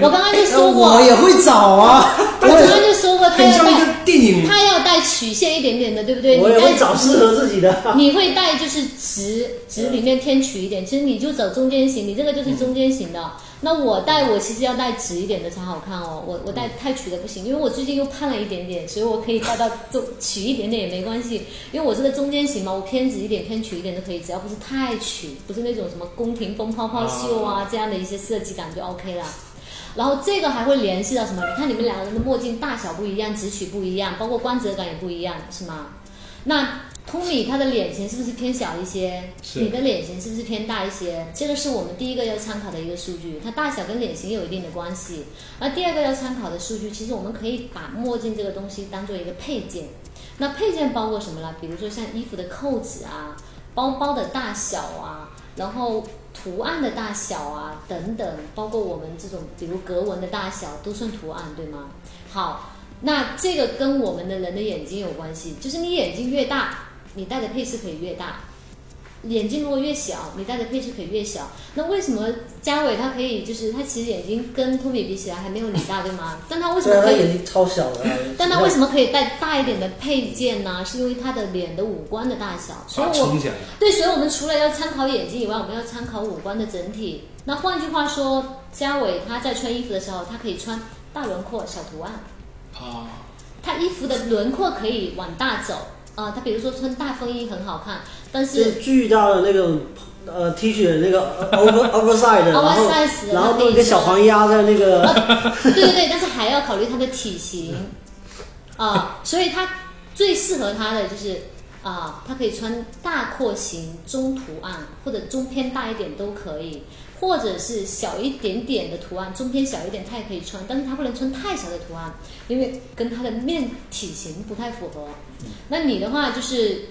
我刚刚就说过，我也会找啊，我刚刚就说过，他要很像一个带电影。他要带曲线一点点的，对不对？我会找适合自己的。你会带就是直直里面偏曲一点，其实你就走中间型，你这个就是中间型的。那我戴我其实要戴直一点的才好看哦，我我戴太曲的不行，因为我最近又胖了一点点，所以我可以戴到中曲一点点也没关系，因为我这个中间型嘛，我偏直一点偏曲一点都可以，只要不是太曲，不是那种什么宫廷风泡泡袖啊这样的一些设计感就 OK 了。然后这个还会联系到什么？你看你们两个人的墨镜大小不一样，直取不一样，包括光泽感也不一样，是吗？那通米他的脸型是不是偏小一些？你的脸型是不是偏大一些？这个是我们第一个要参考的一个数据，它大小跟脸型有一定的关系。而第二个要参考的数据，其实我们可以把墨镜这个东西当做一个配件。那配件包括什么呢？比如说像衣服的扣子啊，包包的大小啊，然后图案的大小啊等等，包括我们这种比如格纹的大小都算图案，对吗？好，那这个跟我们的人的眼睛有关系，就是你眼睛越大，你戴的配饰可以越大；眼睛如果越小，你戴的配饰可以越小。那为什么嘉伟他可以，就是他其实眼睛跟托比比起来还没有你大，对吗？但他为什么可以他眼睛超小的啊。但他为什么可以戴大一点的配件呢？是因为他的脸的五官的大小，所以我撑起来。对，所以我们除了要参考眼睛以外，我们要参考五官的整体。那换句话说，嘉伟他在穿衣服的时候，他可以穿大轮廓小图案，啊，他衣服的轮廓可以往大走。啊、他比如说穿大风衣很好看，但就是巨大的那个呃 T 恤的那个 over oversize 的，然后弄一个小黄鸭在那个，对对对，但是还要考虑他的体型啊、所以他最适合他的就是啊、他可以穿大廓形、中图案或者中偏大一点都可以，或者是小一点点的图案，中偏小一点它也可以穿，但是它不能穿太小的图案，因为跟它的面体型不太符合。那你的话就是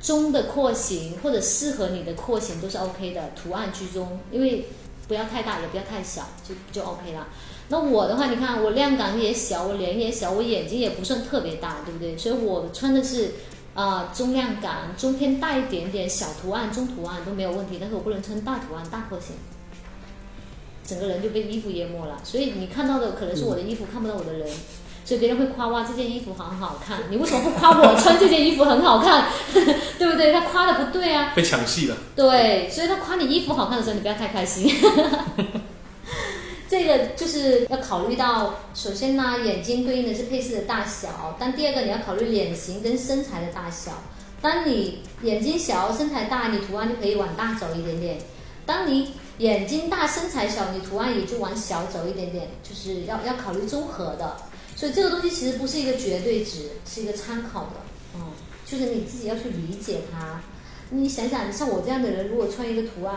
中的廓形或者适合你的廓形都是 OK 的，图案居中，因为不要太大也不要太小，就就 OK 了。那我的话，你看我量感也小，我脸也小，我眼睛也不算特别大，对不对？所以我穿的是啊、中量感，中偏大一点点，小图案、中图案都没有问题，但是我不能穿大图案、大廓形，整个人就被衣服淹没了。所以你看到的可能是我的衣服，看不到我的人。所以别人会夸哇这件衣服很好看，你为什么不夸我穿这件衣服很好看？对不对？他夸的不对啊。被抢戏了。对，所以他夸你衣服好看的时候，你不要太开心。这个就是要考虑到，首先呢，眼睛对应的是配饰的大小，但第二个你要考虑脸型跟身材的大小。当你眼睛小、身材大，你图案就可以往大走一点点；当你眼睛大、身材小，你图案也就往小走一点点，就是要要考虑综合的。所以这个东西其实不是一个绝对值，是一个参考的，嗯，就是你自己要去理解它。你想想，像我这样的人，如果穿一个图案，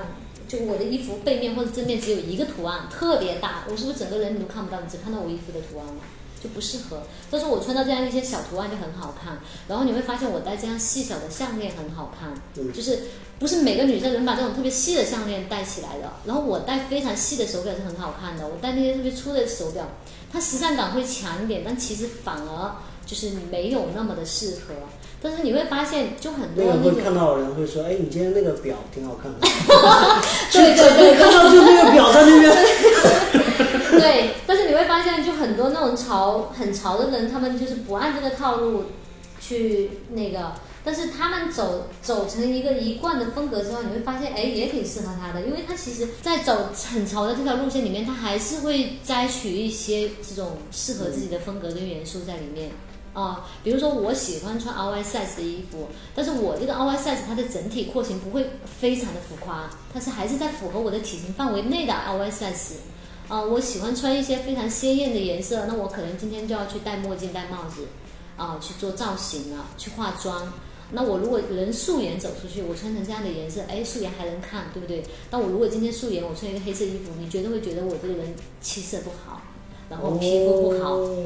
就我的衣服背面或者正面只有一个图案，特别大，我是不是整个人你都看不到，你只看到我衣服的图案了？就不适合。但是我穿到这样一些小图案就很好看，然后你会发现我戴这样细小的项链很好看，嗯就是不是每个女生能把这种特别细的项链戴起来的。然后我戴非常细的手表是很好看的，我戴那些特别粗的手表，它时尚感会强一点，但其实反而就是没有那么的适合。但是你会发现，就很多那那个会看，到的人会说，哎，你今天那个表挺好看的，对对对看到就那个表在那边，对，但是你会发现，就很多那种潮很潮的人，他们就是不按这个套路去那个，但是他们走走成一个一贯的风格之后，你会发现，哎，也挺适合他的，因为他其实在走很潮的这条路线里面，他还是会摘取一些这种适合自己的风格跟元素在里面。啊、比如说我喜欢穿 oversize 的衣服，但是我这个 oversize 它的整体廓形不会非常的浮夸，它是还是在符合我的体型范围内的 oversize。啊、我喜欢穿一些非常鲜艳的颜色，那我可能今天就要去戴墨镜、戴帽子，啊、去做造型了，去化妆。那我如果人素颜走出去，我穿成这样的颜色，哎，素颜还能看，对不对？但我如果今天素颜，我穿一个黑色衣服，你绝对会觉得我这个人气色不好，然后皮肤不好。哦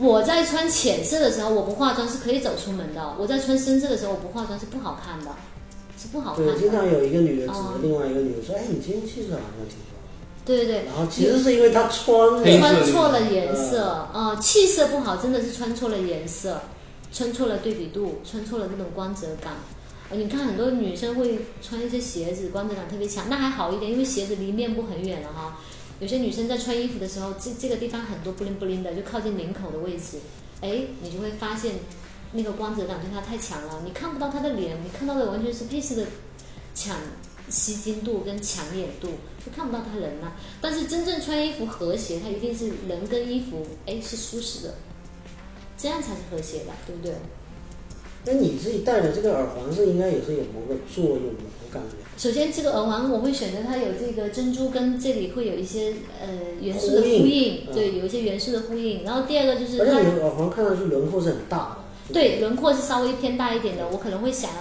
我在穿浅色的时候，我不化妆是可以走出门的；我在穿深色的时候，我不化妆是不好看的，是不好看对，经常。有一个女人指哦着另外一个女人说，哎，你今天气色好像挺好。对对对，然后其实是因为她穿穿错了颜色，啊、气色不好，真的是穿错了颜色。穿错了对比度，穿错了那种光泽感。呃你看很多女生会穿一些鞋子，光泽感特别强，那还好一点，因为鞋子离面部很远了哈。有些女生在穿衣服的时候，这这个地方很多不灵不灵的，就靠近领口的位置，哎，你就会发现那个光泽感对她太强了，你看不到她的脸，你看到的完全是配饰的抢吸睛度跟抢眼度，就看不到她人了、但是真正穿衣服和谐，它一定是人跟衣服哎是舒适的，这样才是和谐的，对不对？那你自己戴的这个耳环是应该也是有某个作用的，我感觉。首先，这个耳环我会选择它有这个珍珠跟这里会有一些呃元素的呼应呼应，嗯对，有一些元素的呼应。然后第二个就是而且它耳环看上去轮廓是很大的。对轮廓是稍微偏大一点的，我可能会想要。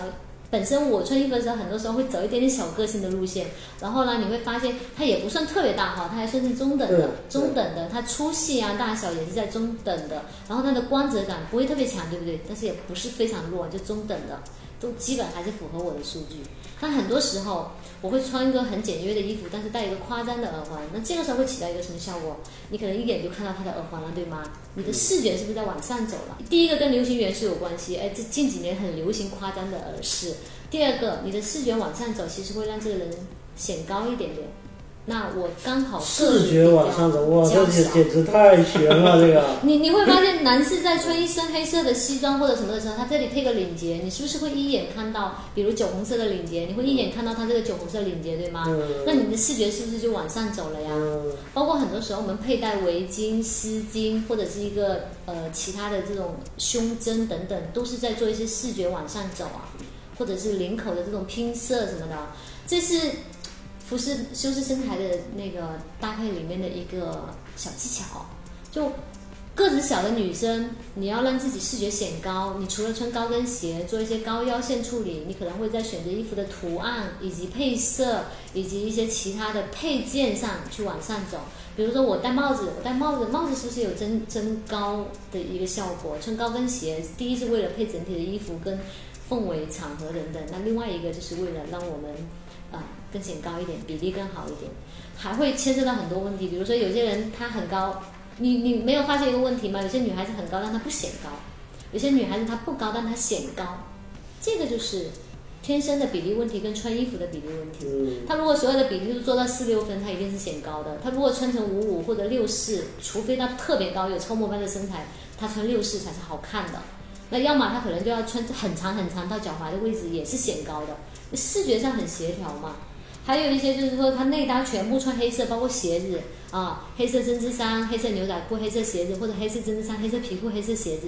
本身我穿衣服的时候，很多时候会走一点点小个性的路线，然后呢，你会发现它也不算特别大哈，它还算是中等的，中等的，它粗细啊、大小也是在中等的，然后它的光泽感不会特别强，对不对？但是也不是非常弱，就中等的，都基本还是符合我的数据。但很多时候我会穿一个很简约的衣服，但是戴一个夸张的耳环，那这个时候会起到一个什么效果？你可能一眼就看到他的耳环了，对吗？你的视觉是不是在往上走了？第一个跟流行元素有关系，哎，这近几年很流行夸张的耳饰。第二个，你的视觉往上走，其实会让这个人显高一点点。那我刚好视觉往上走，哇，这简简直太悬了，这个。你你会发现，男士在穿一身黑色的西装或者什么的时候，他这里配个领结，你是不是会一眼看到，比如酒红色的领结，你会一眼看到他这个酒红色领结，对吗？嗯那你的视觉是不是就往上走了呀？嗯，包括很多时候我们佩戴围巾、丝巾或者是一个呃其他的这种胸针等等，都是在做一些视觉往上走啊，或者是领口的这种拼色什么的，这是服饰修饰身材的那个搭配里面的一个小技巧。就个子小的女生，你要让自己视觉显高，你除了穿高跟鞋，做一些高腰线处理，你可能会在选择衣服的图案以及配色以及一些其他的配件上去往上走。比如说我戴帽子，我戴帽子，帽子是不是有增增高的一个效果？穿高跟鞋，第一是为了配整体的衣服跟氛围、场合等等，那另外一个就是为了让我们、更显高一点，比例更好一点，还会牵涉到很多问题，比如说有些人她很高，你你没有发现一个问题吗？有些女孩子很高，但她不显高；有些女孩子她不高，但她显高，这个就是天生的比例问题跟穿衣服的比例问题。嗯，她如果所有的比例都做到四六分，她一定是显高的。她如果穿成五五或者六四，除非她特别高，有超模般的身材，她穿六四才是好看的。那要么她可能就要穿很长很长到脚踝的位置，也是显高的，视觉上很协调嘛。还有一些就是说，她内搭全部穿黑色，包括鞋子啊，黑色针织衫、黑色牛仔裤、黑色鞋子，或者黑色针织衫、黑色皮裤、黑色鞋子，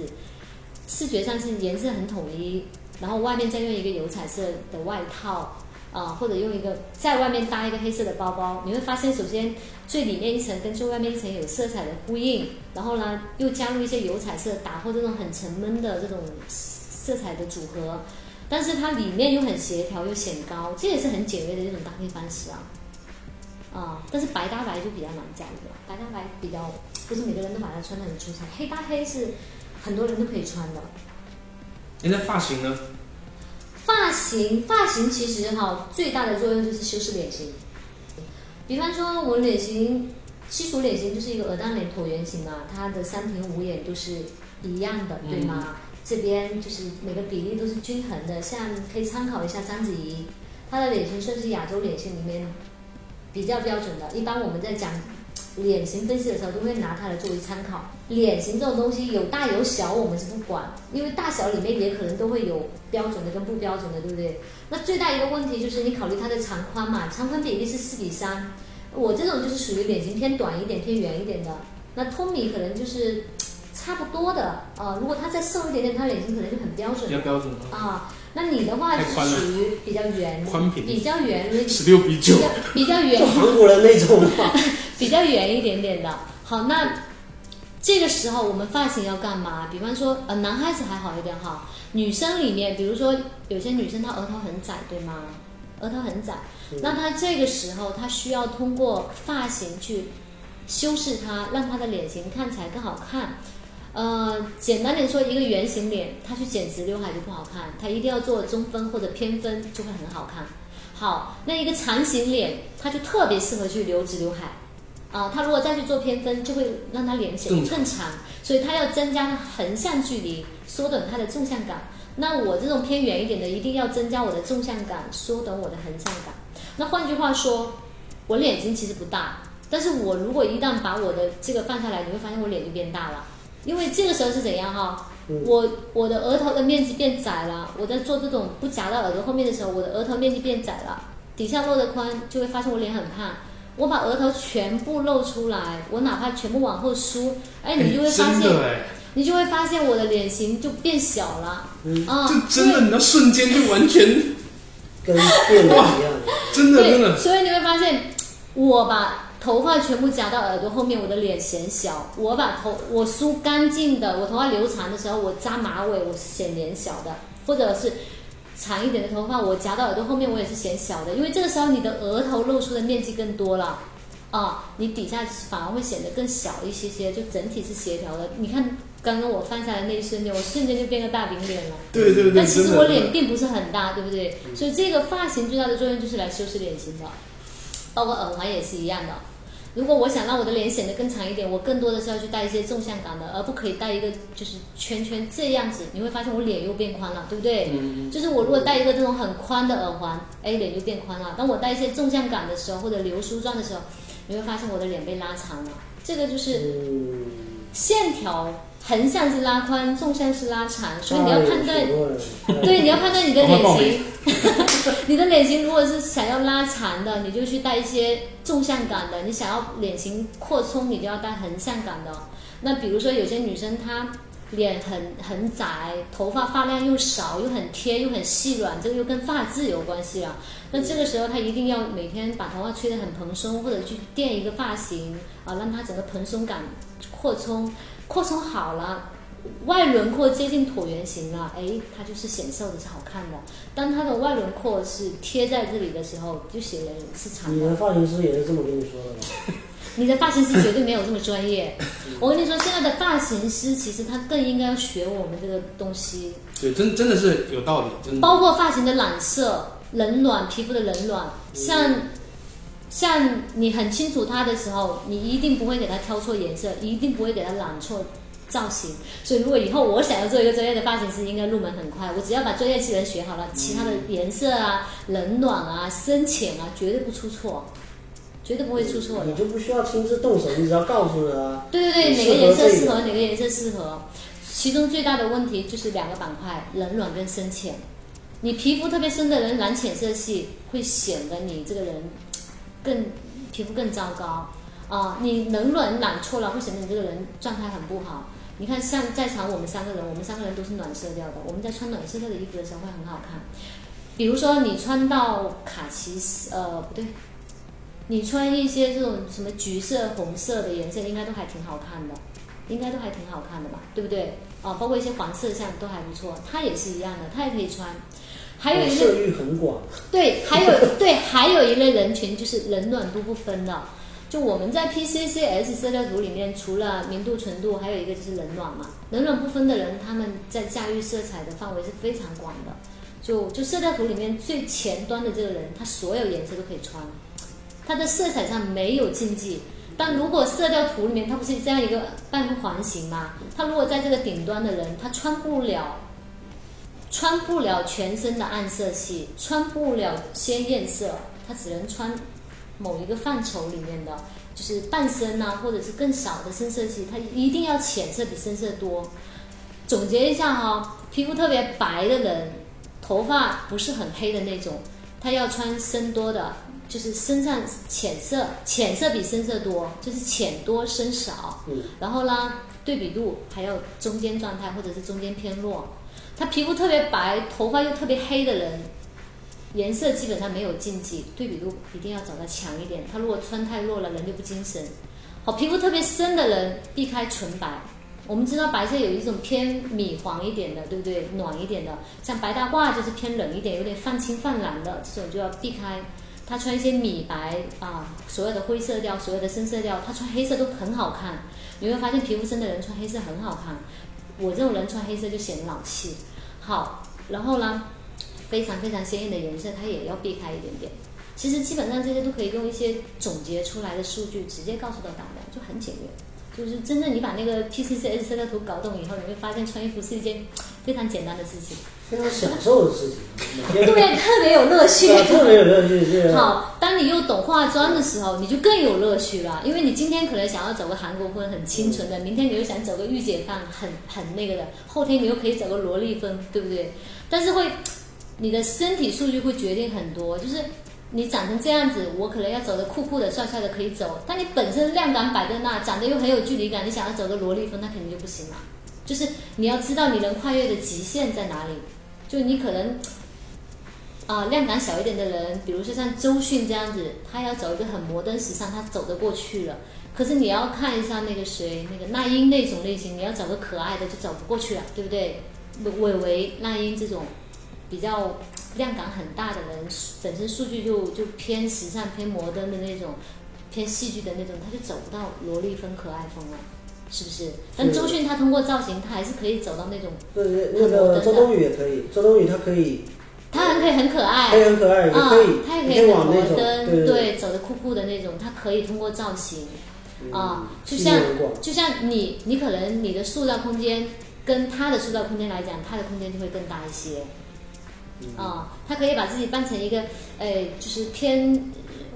视觉上是颜色很统一，然后外面再用一个油彩色的外套啊，或者用一个在外面搭一个黑色的包包，你会发现，首先最里面一层跟最外面一层有色彩的呼应，然后呢又加入一些油彩色，打破这种很沉闷的这种色彩的组合，但是它里面又很协调又显高，这也是很简约的一种搭配方式啊。啊，但是白搭白就比较难驾驭了，白搭白比较不是每个人都把它穿得很出彩，黑搭黑是很多人都可以穿的。你的发型呢？发型，发型其实哈最大的作用就是修饰脸型。比方说，我脸型基础脸型就是一个鹅蛋脸椭圆形嘛，它的三庭五眼都是一样的，对吗？这边就是每个比例都是均衡的，像可以参考一下章子怡，她的脸型算是亚洲脸型里面比较标准的。一般我们在讲脸型分析的时候，都会拿它来作为参考。脸型这种东西有大有小，我们是不管，因为大小里面也可能都会有标准的跟不标准的，对不对？那最大一个问题就是你考虑它的长宽嘛，长宽比例是四比三，我这种就是属于脸型偏短一点、偏圆一点的。那通米可能就是差不多的，呃，如果他再瘦一点点，他脸型可能就很标准比较标准啊，啊。那你的话就是属于比较圆，宽平比较圆，十六比九比较，圆就韩国人那种嘛。比较圆一点点的。好，那这个时候我们发型要干嘛？比方说，呃，男孩子还好一点哈，女生里面，比如说有些女生她额头很窄，对吗？额头很窄，那她这个时候她需要通过发型去修饰她，让她的脸型看起来更好看。呃，简单点说，一个圆形脸，她去剪直刘海就不好看，她一定要做中分或者偏分，就会很好看。好，那一个长形脸，它就特别适合去留直刘海。啊、他如果再去做偏分，就会让他脸显得更长，所以他要增加横向距离，缩短它的纵向感。那我这种偏远一点的，一定要增加我的纵向感，缩短我的横向感。那换句话说，我脸型其实不大，但是我如果一旦把我的这个放下来，你会发现我脸就变大了。因为这个时候是怎样哈？嗯我我的额头的面积变窄了，我在做这种不夹到耳朵后面的时候，我的额头面积变窄了，底下露的宽，就会发现我脸很胖。我把额头全部露出来，我哪怕全部往后梳，哎，你就会发现，你就会发现我的脸型就变小了。嗯啊，这真的，你那瞬间就完全跟变了一样。真的真的，所以你会发现，我把头发全部夹到耳朵后面，我的脸显小；我把头我梳干净的，我头发留长的时候，我扎马尾，我是显脸小的，或者是长一点的头发，我夹到耳朵后面，我也是显小的，因为这个时候你的额头露出的面积更多了。啊，你底下反而会显得更小一些些，就整体是协调的。你看刚刚我放下来那一瞬间，我瞬间就变个大饼脸了。对对对，但其实我脸并不是很大，对不对？所以这个发型最大的作用就是来修饰脸型的，包括耳环也是一样的。如果我想让我的脸显得更长一点，我更多的是要去戴一些纵向感的，而不可以戴一个就是圈圈这样子，你会发现我脸又变宽了，对不对？嗯，就是我如果戴一个这种很宽的耳环，哎，脸就变宽了。当我戴一些纵向感的时候，或者流苏状的时候，你会发现我的脸被拉长了。这个就是嗯，线条，横向是拉宽，纵向是拉长，所以你要判断对，你要判断你的脸型，你的脸型如果是想要拉长的，你就去带一些纵向感的；你想要脸型扩充，你就要带横向感的。那比如说有些女生她脸很很窄，头发发量又少，又很贴，又很细软，这个又跟发质有关系了。那这个时候她一定要每天把头发吹得很蓬松，或者去垫一个发型啊，让它整个蓬松感扩充，扩充好了。外轮廓接近椭圆形了，哎，它就是显瘦的，是好看的。当它的外轮廓是贴在这里的时候，就显得是长的。你的发型师也是这么跟你说的吗？你的发型师绝对没有这么专业。我跟你说，现在的发型师其实他更应该要学我们这个东西，对，真真的是有道理，真的。包括发型的染色、冷暖、皮肤的冷暖，像像你很清楚它的时候，你一定不会给它挑错颜色，一定不会给它染错造型。所以如果以后我想要做一个专业的发型师，应该入门很快。我只要把专业技能学好了，其他的颜色啊、冷暖啊、深浅啊，绝对不出错，绝对不会出错的你。就不需要亲自动手，你只要告诉他。对对对，哪个颜色适合哪个颜色适合。其中最大的问题就是两个板块，冷暖跟深浅。你皮肤特别深的人染浅色系，会显得你这个人更皮肤更糟糕啊、你冷暖染错了，会显得你这个人状态很不好。你看，像在场我们三个人，我们三个人都是暖色调的，我们在穿暖色调的衣服的时候会很好看。比如说你穿到卡其，呃，不对，你穿一些这种什么橘色、红色的颜色，应该都还挺好看的，应该都还挺好看的吧，对不对？啊，包括一些黄色像都还不错，它也是一样的，它也可以穿。还有一类色域很广，对，还有 对，还有一类人群就是冷暖都不分的。就我们在 PCCS 色调图里面，除了明度、纯度，还有一个就是冷暖嘛。冷暖不分的人，他们在驾驭色彩的范围是非常广的。就就色调图里面最前端的这个人，他所有颜色都可以穿，他的色彩上没有禁忌。但如果色调图里面它不是这样一个半环形吗？他如果在这个顶端的人，他穿不了穿不了全身的暗色系，穿不了鲜艳色，他只能穿某一个范畴里面的，就是半身啊，或者是更少的深色系，他一定要浅色比深色多。总结一下哈、皮肤特别白的人，头发不是很黑的那种，他要穿深多的，就是身上浅色，浅色比深色多，就是浅多深少。嗯，然后呢，对比度还有中间状态或者是中间偏弱。他皮肤特别白，头发又特别黑的人，颜色基本上没有禁忌，对比度一定要找到强一点。他如果穿太弱了，人就不精神。好，皮肤特别深的人避开纯白。我们知道白色有一种偏米黄一点的，对不对？暖一点的，像白大褂就是偏冷一点，有点泛青泛蓝的这种就要避开。他穿一些米白啊，所有的灰色调，所有的深色调，他穿黑色都很好看。你会发现皮肤深的人穿黑色很好看。我这种人穿黑色就显得老气。好，然后呢，非常非常鲜艳的颜色，它也要避开一点点。其实基本上这些都可以用一些总结出来的数据直接告诉到大家，就很简约。就是真正你把那个 T C C S 色调图搞懂以后，你会发现穿衣服是一件 非常简单的事情，非常享受的事情，对，特别有乐趣。特别有乐趣，这个 好，当你又懂化妆的时候，你就更有乐趣了，因为你今天可能想要走个韩国风很清纯的，明天你又想走个御姐范很很那个的，后天你又可以走个萝莉风，对不对？但是会，你的身体数据会决定很多，就是你长成这样子，我可能要走的酷酷的、帅帅的可以走，但你本身量感摆在那，长得又很有距离感，你想要走个萝莉风，那肯定就不行了。就是你要知道你能跨越的极限在哪里，就你可能。啊、量感小一点的人，比如说像周迅这样子，他要走一个很摩登时尚，他走得过去了。可是你要看一下那个谁，那个那英那种类型，你要找个可爱的就走不过去了，对不对？韦唯、那英这种比较量感很大的人，本身数据就就偏时尚、偏摩登的那种，偏戏剧的那种，他就走不到萝莉风、可爱风了，是不是？但周迅她通过造型，她还是可以走到那种，那个周冬雨也可以，周冬雨她可以，她很可以很可爱，可以很可爱，也可以嗯，，它也可以很摩往那种，登，对对，走的酷酷的那种，她可以通过造型嗯啊，就像就像你，你可能你的塑造空间跟她的塑造空间来讲，她的空间就会更大一些嗯啊，他可以把自己扮成一个，呃，就是偏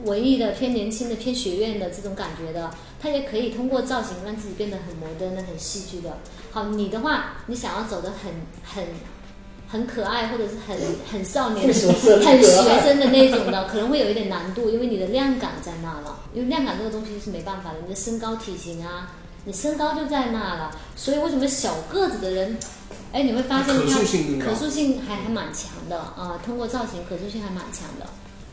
文艺的、偏年轻的、偏学院的这种感觉的，他也可以通过造型让自己变得很摩登的、很戏剧的。好，你的话，你想要走的很很很可爱，或者是很很少年很学生的那种的，可能会有一点难度，因为你的量感在那了。因为量感这个东西是没办法的，你的身高体型啊，你身高就在那了。所以为什么小个子的人，哎，你会发现可塑性可塑性还还蛮强的啊、通过造型可塑性还蛮强的。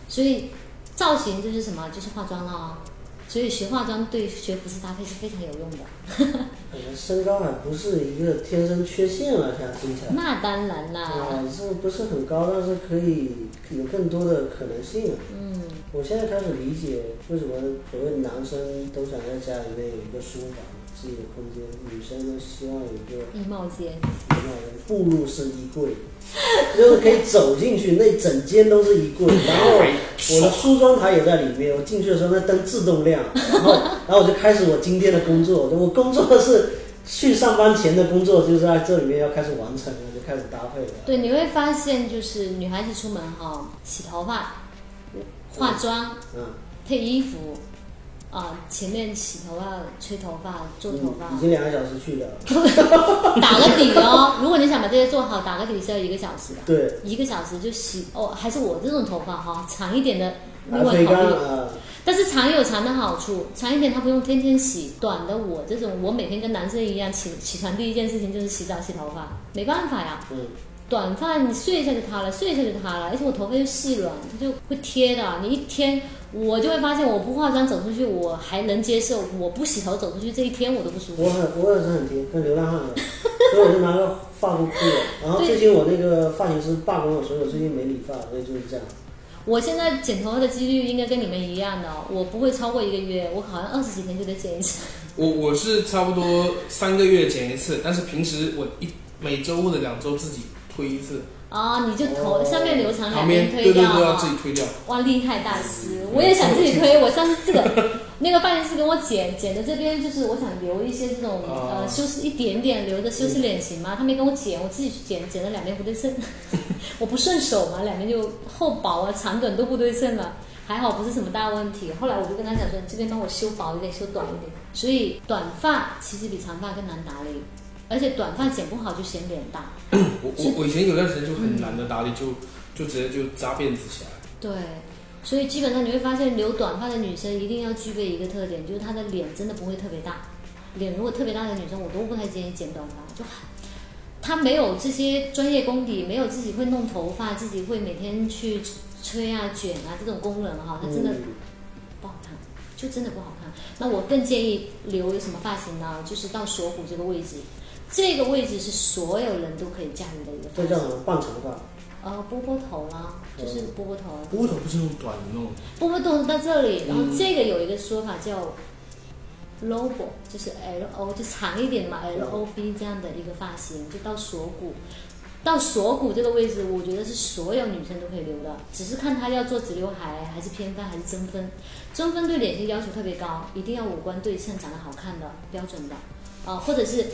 所以造型就是什么？就是化妆了啊。所以学化妆对学服饰搭配是非常有用的。感觉身高还不是一个天生缺陷了，现在听起来。那当然啦，啊，是不是很高，但是可以有更多的可能性啊。嗯，我现在开始理解为什么所谓男生都想在家里面有一个书房，自己的空间，女生呢希望有一个衣帽间。衣帽间步入式衣柜，就是可以走进去，那整间都是衣柜，然后我的梳妆台也在里面。我进去的时候，那灯自动亮，然后然后我就开始我今天的工作。我工作的是去上班前的工作，就是在这里面要开始完成了，就开始搭配了。对，你会发现就是女孩子出门哈、洗头发、化妆、嗯，配衣服，啊、前面洗头发、吹头发、做头发已，经两个小时去了。打个底哦。如果你想把这些做好，打个底是要一个小时的，对，一个小时就洗哦。还是我这种头发哈、长一点的，另还推干外考虑。啊，但是长有长的好处，长一点它不用天天洗，短的我这种我每天跟男生一样起起床第一件事情就是洗澡洗头发，没办法呀。嗯，短发你睡一下就塌了，睡一下就塌了，而且我头发又细软，它就会贴的。你一天，我就会发现我不化妆走出去我还能接受，我不洗头走出去这一天我都不舒服。我很我也是很贴，跟流浪汉的，所以我就拿个发箍箍了。然后最近我那个发型师罢工了，所以我最近没理发，所以就是这样。我现在剪头发的几率应该跟你们一样的哦，我不会超过一个月，我好像二十几天就得剪一次。我我是差不多三个月剪一次，但是平时我一每周或者两周自己推一次，啊，你就头、哦上面留长，两边推边对对掉啊自己推掉。哇，厉害大师！我也想自己推。我上次这个 那个发型师跟我剪剪的这边，就是我想留一些这种、哦呃修饰一点点，留着修饰脸型嘛。他没跟我剪，我自己去剪，剪了两边不对称，我不顺手嘛，两边就厚薄啊、长短都不对称了。还好不是什么大问题。后来我就跟他讲说，你这边帮我修薄一点，修短一点。所以短发其实比长发更难打理，而且短发剪不好就显脸大。我我我以前有段时间就很懒得打理，就就直接就扎辫子起来。对，所以基本上你会发现，留短发的女生一定要具备一个特点，就是她的脸真的不会特别大。脸如果特别大的女生，我都不太建议剪短发，就很她没有这些专业功底，没有自己会弄头发，自己会每天去吹啊、卷啊这种功能哈，她真的嗯不好看，就真的不好看。那我更建议留什么发型呢？就是到锁骨这个位置，这个位置是所有人都可以驾驭的一个发型。这叫什么半长发？呃，波波头啦，就是波波头。波波头不是那种短的那种，波波头到这里，然后嗯这个有一个说法叫 lobo，就是 L O 就长一点嘛，L O B 这样的一个发型，就到锁骨。到锁骨这个位置，我觉得是所有女生都可以留的，只是看她要做直刘海还是偏分还是增分。增分对脸型要求特别高，一定要五官对称、长得好看的标准的啊，或者是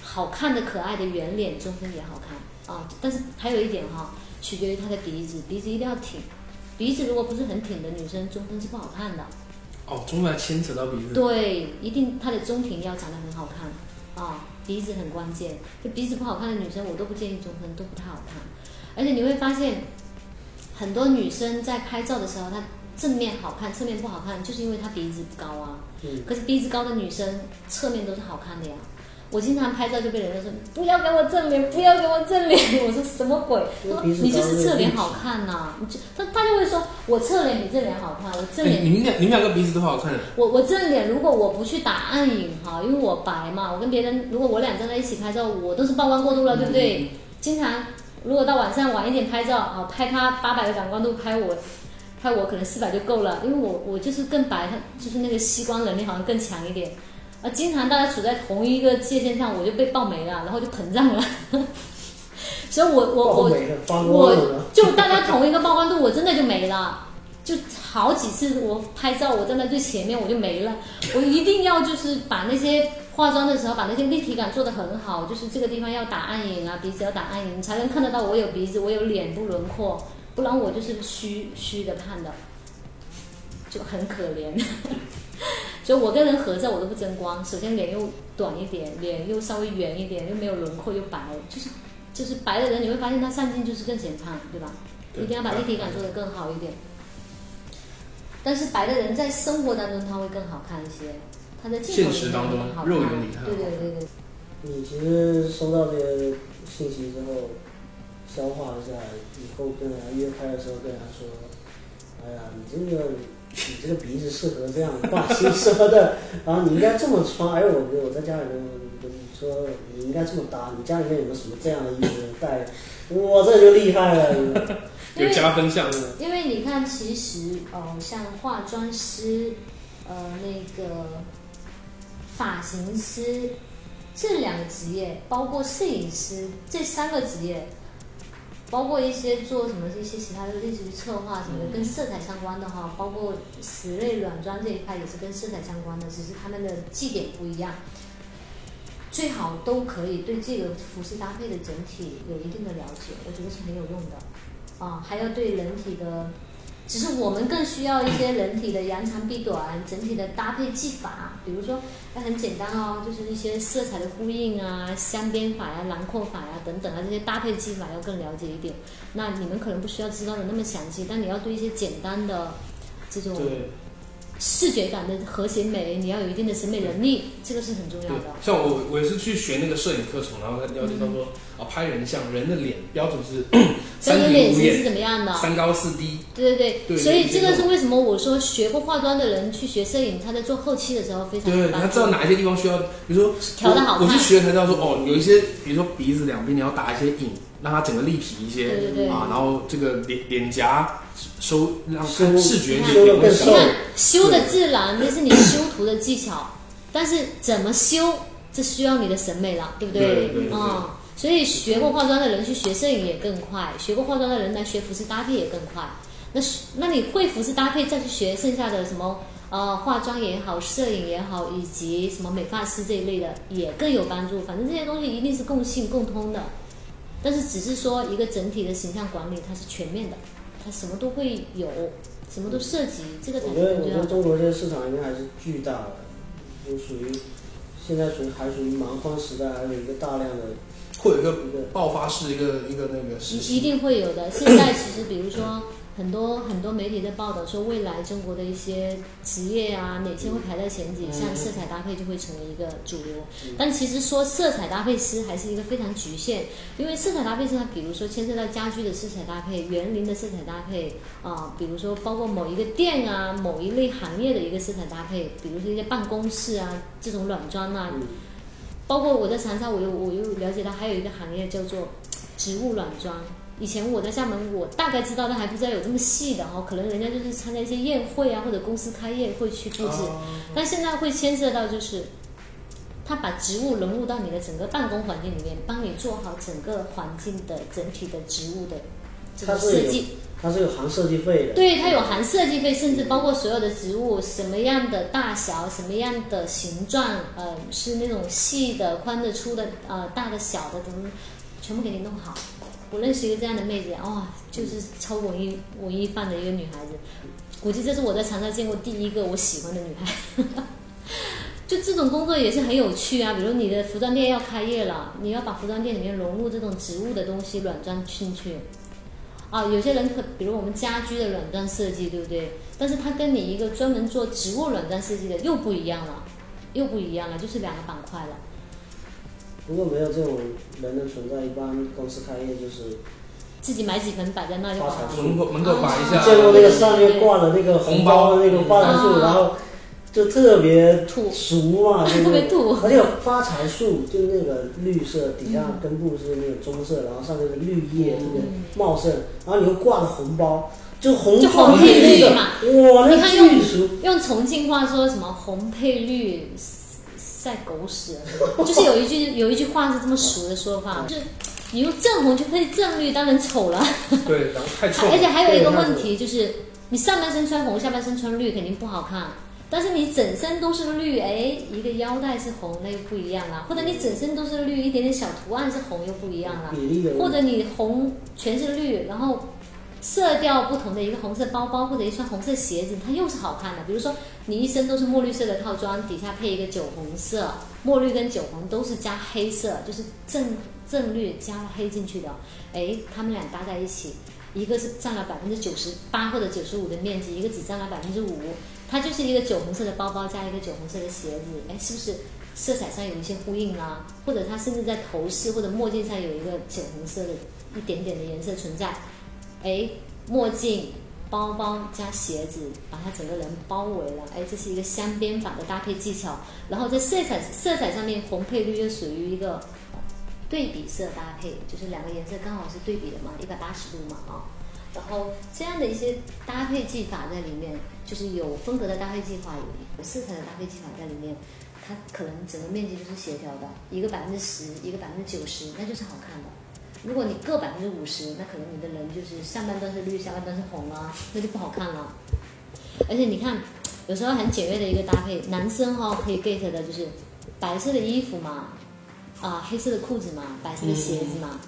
好看的可爱的圆脸，中分也好看啊。但是还有一点哈，取决于她的鼻子，鼻子一定要挺，鼻子如果不是很挺的女生，中分是不好看的。哦，中分还牵扯到鼻子。对，一定她的中庭要长得很好看啊，鼻子很关键。就鼻子不好看的女生，我都不建议中分，都不太好看。而且你会发现，很多女生在拍照的时候，她正面好看，侧面不好看，就是因为她鼻子不高啊。嗯，可是鼻子高的女生，侧面都是好看的呀。我经常拍照就被人家说不要给我正脸，不要给我正脸。我说什么鬼？你就是侧脸好看呐、你就他他就会说我侧脸比正脸好看，我正哎，脸你们两你们两个鼻子都好看，我我正脸，如果我不去打暗影哈，因为我白嘛，我跟别人如果我俩站在一起拍照，我都是曝光过度了，对不对？经常如果到晚上晚一点拍照，啊，拍他八百的感光度，拍我拍我可能四百就够了，因为我我就是更白，他就是那个吸光能力好像更强一点。啊，经常大家处在同一个界限上，我就被爆没了，然后就膨胀了。所以我我我我就大家同一个曝光度，我真的就没了。就好几次我拍照，我站在最前面我就没了。我一定要就是把那些化妆的时候把那些立体感做得很好，就是这个地方要打暗影啊，鼻子要打暗影，你才能看得到我有鼻子，我有脸部轮廓，不然我就是虚虚的看的，就很可怜。所以我跟人合照我都不争光，首先脸又短一点，脸又稍微圆一点，又没有轮廓又白，就是就是白的人你会发现他上镜就是更显胖，对吧？对一定要把立体感做得更好一点。但是白的人在生活当中他会更好看一些，他在镜头里面现实当中会更好看。肉眼里看对对对对，你其实收到这些信息之后，消化一下，以后跟人家约拍的时候跟人家说，哎呀，你这个你这个鼻子适合这样发型什么的，然 后你应该这么穿。哎，我我在家里面说，你应该这么搭，你家里面有没有什么这样的衣服带？我这就厉害了。有加分项。因为你看，其实哦，像化妆师，呃，那个发型师这两个职业，包括摄影师这三个职业，包括一些做什么一些其他的，类似于策划什么的，跟色彩相关的哈，包括室内软装这一块也是跟色彩相关的，只是他们的绩点不一样。最好都可以对这个服饰搭配的整体有一定的了解，我觉得是很有用的。啊，还要对人体的，只是我们更需要一些人体的扬长避短，整体的搭配技法，比如说，那很简单哦，就是一些色彩的呼应啊、镶边法呀、囊括法呀等等啊，这些搭配技法要更了解一点。那你们可能不需要知道的那么详细，但你要对一些简单的这种视觉感的和谐美，你要有一定的审美能力，这个是很重要的。，像我我也是去学那个摄影课程，然后他了解到说啊，拍人像人的脸标准是 三人脸型是，怎么样的？三高四低。对对对所以这个是为什么我说学过化妆的人去学摄影，他在做后期的时候非常有对。他知道哪一些地方需要，比如说调的好看我我去学才知道说哦，有一些比如说鼻子两边你要打一些影，让它整个立体一些对对对啊，然后这个脸脸颊收让修看视觉你看修得更瘦小。你看修的自然，那是你修图的技巧，但是怎么修，这需要你的审美了，对不对？对对对。嗯，所以学过化妆的人去学摄影也更快，学过化妆的人来学服饰搭配也更快。那是那你会服饰搭配，再去学剩下的什么呃化妆也好，摄影也好，以及什么美发师这一类的也更有帮助。反正这些东西一定是共性共通的，但是只是说一个整体的形象管理它是全面的，它什么都会有，什么都涉及，这个才我觉得。我觉得中国这个市场应该还是巨大的，就属于现在属于还属于蛮荒时代，还有一个大量的会有一个一个爆发式一个一个那个时期。一一定会有的。现在其实比如说很多很多媒体在报道说，未来中国的一些职业啊，哪些会排在前几，嗯像色彩搭配就会成为一个主流。但其实说色彩搭配师还是一个非常局限，因为色彩搭配师它比如说牵涉到家居的色彩搭配、园林的色彩搭配啊、比如说包括某一个店啊、某一类行业的一个色彩搭配，比如说一些办公室啊这种软装啊，嗯包括我在长沙，我又我又了解到还有一个行业叫做植物软装。以前我在厦门，我大概知道，但还不知道有这么细的哦。可能人家就是参加一些宴会啊，或者公司开业会去布置。啊但现在会牵涉到就是，他把植物融入到你的整个办公环境里面，帮你做好整个环境的整体的植物的这个设计。它是有含设计费的。对，它有含设计费，甚至包括所有的植物什么样的大小、什么样的形状，呃，是那种细的、宽的、粗的，呃，大的、小的，怎么全部给你弄好。我认识一个这样的妹子，哇、就是超文艺文艺范的一个女孩子，估计这是我在长沙见过第一个我喜欢的女孩。就这种工作也是很有趣啊，比如你的服装店要开业了，你要把服装店里面融入这种植物的东西、软装进去。啊，有些人可，比如我们家居的软装设计，对不对？但是它跟你一个专门做植物软装设计的又不一样了，又不一样了，就是两个板块了。如果没有这种人的存在，一般公司开业就是自己买几盆摆在那就好了。发财树门口门口摆一下，见过那个上面挂了那个红包的那个发财树，啊然后就特别土俗嘛，就是特别土而且有发财树就那个绿色，底下根部是那个棕色，然后上面的绿叶特别茂盛，然后你又挂了红包，就红就红配绿嘛哇，那你看用。用重庆话说什么“红配绿，晒狗屎”，就是有一句有一句话是这么俗的说法，就是你用正红去配正绿，当然丑了。对，然后太丑而且还有一个问题就是，你上半身穿红，下半身穿绿，肯定不好看。但是你整身都是绿，哎，一个腰带是红，那又不一样了。或者你整身都是绿，一点点小图案是红，又不一样了。或者你红全是绿，然后色调不同的一个红色包包或者一双红色鞋子，它又是好看的。比如说你一身都是墨绿色的套装，底下配一个酒红色，墨绿跟酒红都是加黑色，就是正正绿加黑进去的，哎，他们俩搭在一起，一个是占了百分之九十八或者九十五的面积，一个只占了百分之五，它就是一个酒红色的包包加一个酒红色的鞋子，哎，是不是色彩上有一些呼应啦？或者它甚至在头饰或者墨镜上有一个酒红色的一点点的颜色存在，哎，墨镜、包包加鞋子，把它整个人包围了，哎，这是一个镶边法的搭配技巧。然后在色彩色彩上面，红配绿又属于一个对比色搭配，就是两个颜色刚好是对比的嘛，一百八十度嘛啊。然后这样的一些搭配技法在里面，就是有风格的搭配技法，有色彩的搭配技法在里面，它可能整个面积就是协调的，一个百分之十，一个百分之九十，那就是好看的。如果你各百分之五十，那可能你的人就是上半段是绿，下半段是红啊，那就不好看了。而且你看，有时候很简约的一个搭配，男生哈、可以 get 的就是白色的衣服嘛，啊、黑色的裤子嘛，白色的鞋子嘛，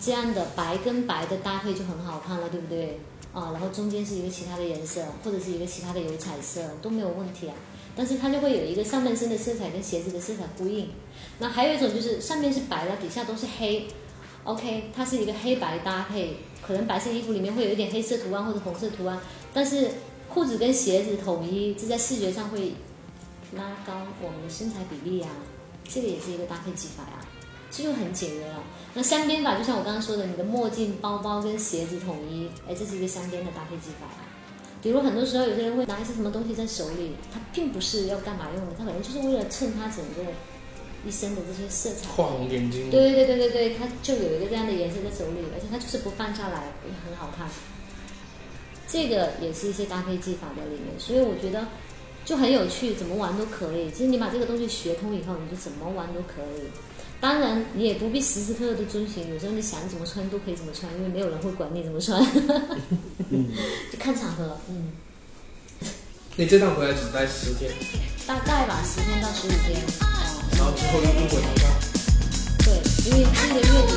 这样的白跟白的搭配就很好看了，对不对？啊，然后中间是一个其他的颜色，或者是一个其他的油彩色都没有问题啊。但是它就会有一个上半身的色彩跟鞋子的色彩呼应。那还有一种就是上面是白的，底下都是黑，OK，它是一个黑白搭配，可能白色衣服里面会有一点黑色图案或者红色图案，但是裤子跟鞋子统一，这在视觉上会拉高我们的身材比例呀、这个也是一个搭配技法呀、这就很简约了。那镶边法就像我刚刚说的，你的墨镜、包包跟鞋子统一，哎，这是一个镶边的搭配技法呀、比如很多时候有些人会拿一些什么东西在手里，他并不是要干嘛用的，他可能就是为了衬他整个一身的这些色彩。画龙点睛。对对对对对，它就有一个这样的颜色在手里，而且它就是不放下来，也很好看。这个也是一些搭配技法在里面，所以我觉得就很有趣，怎么玩都可以。其实你把这个东西学通以后，你就怎么玩都可以。当然，你也不必时时刻刻都遵循，有时候你想怎么穿都可以怎么穿，因为没有人会管你怎么穿，就看场合。嗯，你这趟回来只待十天，大概吧，十天到十五天。然后之后又又回长沙。对，因为这个月底